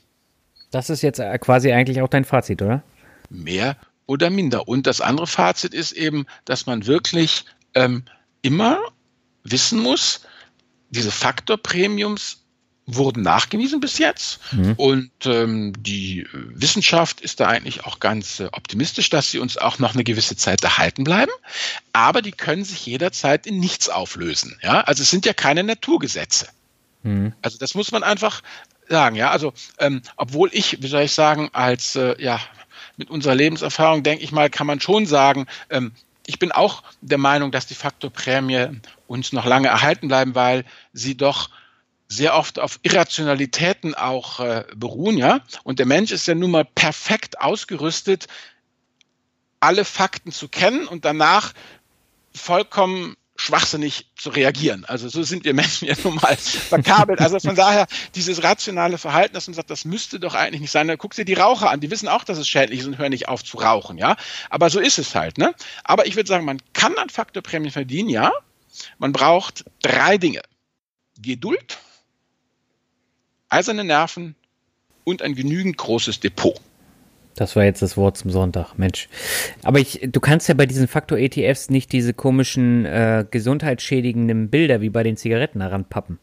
Das ist jetzt quasi eigentlich auch dein Fazit, oder? Mehr oder minder. Und das andere Fazit ist eben, dass man wirklich ähm, immer wissen muss, diese Faktorpremiums wurden nachgewiesen bis jetzt. Mhm. Und ähm, die Wissenschaft ist da eigentlich auch ganz äh, optimistisch, dass sie uns auch noch eine gewisse Zeit erhalten bleiben. Aber die können sich jederzeit in nichts auflösen. Ja? Also es sind ja keine Naturgesetze. Mhm. Also das muss man einfach sagen. Ja, also ähm, obwohl ich, wie soll ich sagen, als äh, ja mit unserer Lebenserfahrung, denke ich mal, kann man schon sagen, ähm, ich bin auch der Meinung, dass die Faktorprämie uns noch lange erhalten bleiben, weil sie doch sehr oft auf Irrationalitäten auch äh, beruhen, ja. Und der Mensch ist ja nun mal perfekt ausgerüstet, alle Fakten zu kennen und danach vollkommen schwachsinnig zu reagieren. Also so sind wir Menschen ja nun mal verkabelt. Also von daher dieses rationale Verhalten, dass man sagt, das müsste doch eigentlich nicht sein. Dann guck dir die Raucher an, die wissen auch, dass es schädlich ist und hören nicht auf zu rauchen, ja. Aber so ist es halt, ne? Aber ich würde sagen, man kann an Faktorprämien verdienen, ja. Man braucht drei Dinge. Geduld, eiserne Nerven und ein genügend großes Depot. Das war jetzt das Wort zum Sonntag, Mensch. Aber ich, du kannst ja bei diesen Faktor-ETFs nicht diese komischen äh, gesundheitsschädigenden Bilder wie bei den Zigaretten heranpappen.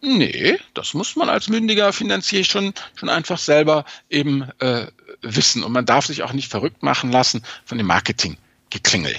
Nee, das muss man als mündiger Finanzier schon, schon einfach selber eben äh, wissen. Und man darf sich auch nicht verrückt machen lassen von dem Marketing-Geklingel.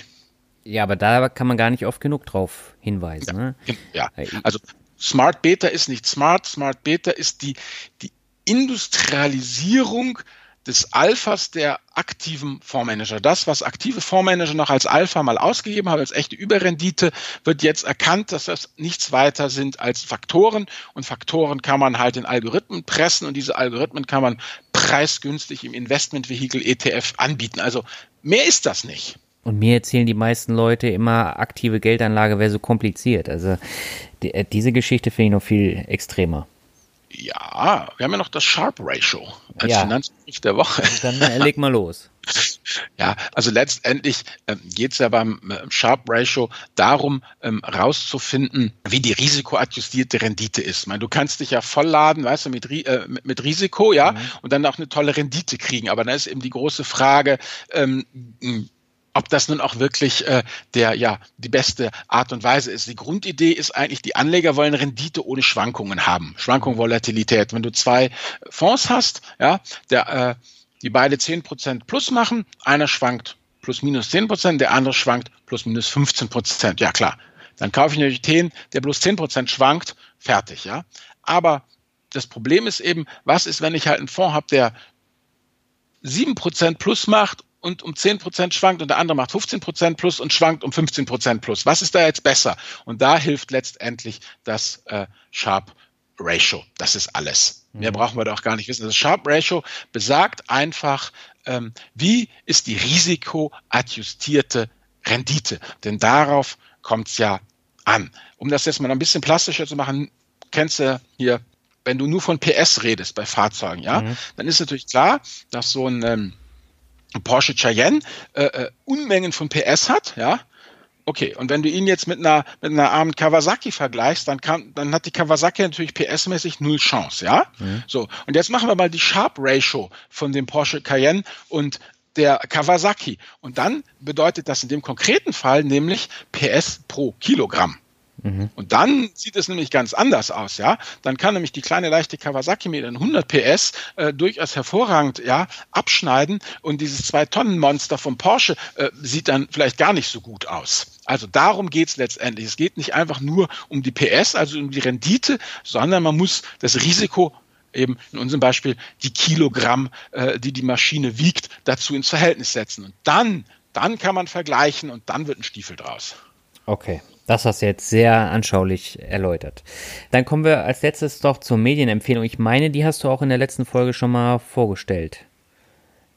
Ja, aber da kann man gar nicht oft genug drauf hinweisen. Ja, ne? ja. also Smart Beta ist nicht smart, Smart Beta ist die, die Industrialisierung des Alphas der aktiven Fondsmanager. Das, was aktive Fondsmanager noch als Alpha mal ausgegeben haben, als echte Überrendite, wird jetzt erkannt, dass das nichts weiter sind als Faktoren. Und Faktoren kann man halt in Algorithmen pressen und diese Algorithmen kann man preisgünstig im Investmentvehikel ETF anbieten. Also mehr ist das nicht. Und mir erzählen die meisten Leute immer, aktive Geldanlage wäre so kompliziert. Also die, äh, diese Geschichte finde ich noch viel extremer. Ja, wir haben ja noch das Sharp Ratio als ja. Finanzbericht der Woche. [laughs] Dann äh, leg mal los. [laughs] Ja, also letztendlich ähm, geht es ja beim äh, Sharp Ratio darum, ähm, rauszufinden, wie die risikoadjustierte Rendite ist. Ich meine, du kannst dich ja vollladen, weißt du, mit, äh, mit, mit Risiko, ja, mhm. und dann auch eine tolle Rendite kriegen. Aber dann ist eben die große Frage, ähm, ob das nun auch wirklich äh, der ja die beste Art und Weise ist. Die Grundidee ist eigentlich, die Anleger wollen Rendite ohne Schwankungen haben. Schwankung, Volatilität. Wenn du zwei Fonds hast, ja, der, äh, die beide zehn Prozent plus machen, einer schwankt plus minus zehn Prozent, der andere schwankt plus minus 15 Prozent. Ja klar, dann kaufe ich natürlich den, der plus zehn Prozent schwankt, fertig, ja. Aber das Problem ist eben, was ist, wenn ich halt einen Fonds habe, der sieben Prozent plus macht und um 10% schwankt und der andere macht 15% plus und schwankt um 15% plus. Was ist da jetzt besser? Und da hilft letztendlich das äh, Sharp Ratio. Das ist alles. Mehr mhm. brauchen wir doch gar nicht wissen. Das Sharp Ratio besagt einfach, ähm, wie ist die risikoadjustierte Rendite? Denn darauf kommt es ja an. Um das jetzt mal ein bisschen plastischer zu machen, kennst du hier, wenn du nur von PS redest bei Fahrzeugen, ja, mhm. dann ist natürlich klar, dass so ein ähm, Porsche Cayenne äh, äh, Unmengen von PS hat, ja, Okay, und wenn du ihn jetzt mit einer, mit einer armen Kawasaki vergleichst, dann kann, dann hat die Kawasaki natürlich PS-mäßig null Chance, ja? Mhm. So. Und jetzt machen wir mal die Sharp Ratio von dem Porsche Cayenne und der Kawasaki. Und dann bedeutet das in dem konkreten Fall nämlich PS pro Kilogramm. Mhm. Und dann sieht es nämlich ganz anders aus, ja. Dann kann nämlich die kleine leichte Kawasaki mit 100 PS äh, durchaus hervorragend, ja, abschneiden und dieses Zwei-Tonnen-Monster vom Porsche äh, sieht dann vielleicht gar nicht so gut aus. Also darum geht's letztendlich. Es geht nicht einfach nur um die PS, also um die Rendite, sondern man muss das Risiko eben in unserem Beispiel die Kilogramm, äh, die die Maschine wiegt, dazu ins Verhältnis setzen. Und dann, dann kann man vergleichen und dann wird ein Stiefel draus. Okay, das hast du jetzt sehr anschaulich erläutert. Dann kommen wir als letztes doch zur Medienempfehlung. Ich meine, die hast du auch in der letzten Folge schon mal vorgestellt.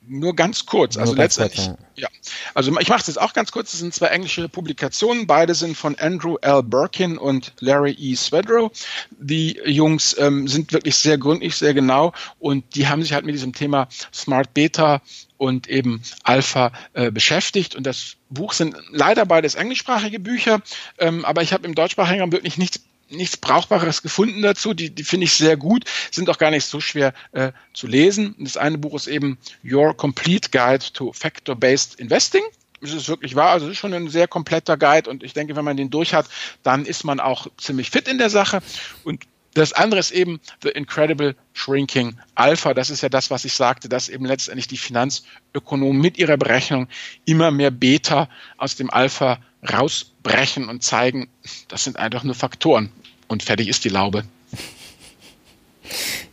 Nur ganz kurz. Nur also letztendlich, kurz, ja. ja. Also ich mache es jetzt auch ganz kurz. Das sind zwei englische Publikationen. Beide sind von Andrew L. Birkin und Larry E. Swedrow. Die Jungs ähm, sind wirklich sehr gründlich, sehr genau und die haben sich halt mit diesem Thema Smart Beta und eben Alpha äh, beschäftigt. Und das Buch sind leider beides englischsprachige Bücher, ähm, aber ich habe im deutschsprachigen Raum wirklich nichts nichts Brauchbares gefunden dazu. Die, die finde ich sehr gut, sind auch gar nicht so schwer äh, zu lesen. Das eine Buch ist eben Your Complete Guide to Factor-Based Investing. Das ist wirklich wahr. Also es ist schon ein sehr kompletter Guide und ich denke, wenn man den durch hat, dann ist man auch ziemlich fit in der Sache. Und das andere ist eben The Incredible Shrinking Alpha. Das ist ja das, was ich sagte, dass eben letztendlich die Finanzökonomen mit ihrer Berechnung immer mehr Beta aus dem Alpha rausbrechen und zeigen, das sind einfach nur Faktoren. Und fertig ist die Laube. [laughs]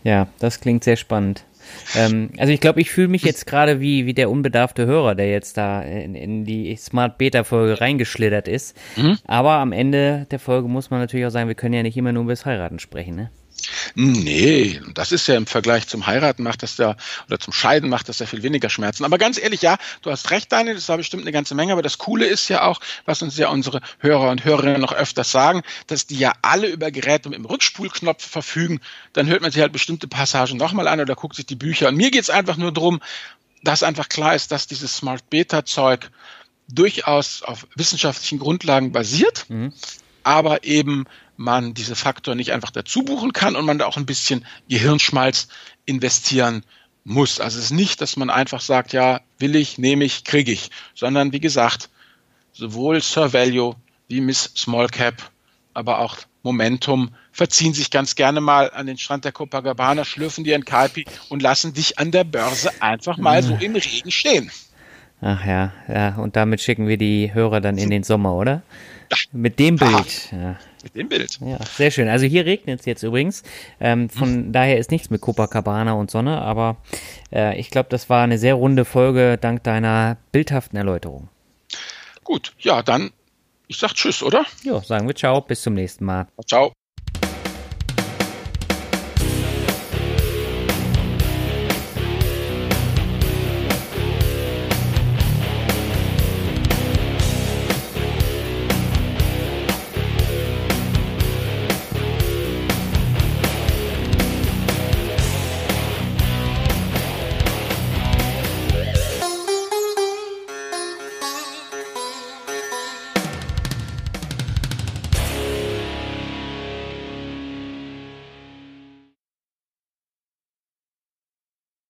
Ja, das klingt sehr spannend. Ähm, also ich glaube, ich fühle mich jetzt gerade wie, wie der unbedarfte Hörer, der jetzt da in, in die Smart Beta Folge reingeschlittert ist. Mhm. Aber am Ende der Folge muss man natürlich auch sagen, wir können ja nicht immer nur über das Heiraten sprechen, ne? Nee, das ist ja im Vergleich zum Heiraten macht das ja, oder zum Scheiden macht das ja viel weniger Schmerzen. Aber ganz ehrlich, ja, du hast recht, Daniel, das war bestimmt eine ganze Menge, aber das Coole ist ja auch, was uns ja unsere Hörer und Hörerinnen noch öfters sagen, dass die ja alle über Geräte mit dem Rückspulknopf verfügen. Dann hört man sich halt bestimmte Passagen nochmal an oder guckt sich die Bücher. Und mir geht's einfach nur darum, dass einfach klar ist, dass dieses Smart Beta Zeug durchaus auf wissenschaftlichen Grundlagen basiert, mhm. aber eben man diese Faktor nicht einfach dazu buchen kann und man da auch ein bisschen Gehirnschmalz investieren muss. Also es ist nicht, dass man einfach sagt, ja, will ich, nehme ich, kriege ich, sondern wie gesagt, sowohl Sir Value wie Miss Small Cap, aber auch Momentum verziehen sich ganz gerne mal an den Strand der Copacabana, schlürfen dir ein Kalpi und lassen dich an der Börse einfach mal so im Regen stehen. Ach ja, ja, und damit schicken wir die Hörer dann in den Sommer, oder? Mit dem Bild. Ja mit dem Bild. Ja, sehr schön. Also hier regnet es jetzt übrigens. Ähm, von hm. daher ist nichts mit Copacabana und Sonne, aber äh, ich glaube, das war eine sehr runde Folge dank deiner bildhaften Erläuterung. Gut, ja, dann ich sag Tschüss, oder? Ja, sagen wir Ciao, bis zum nächsten Mal. Ciao.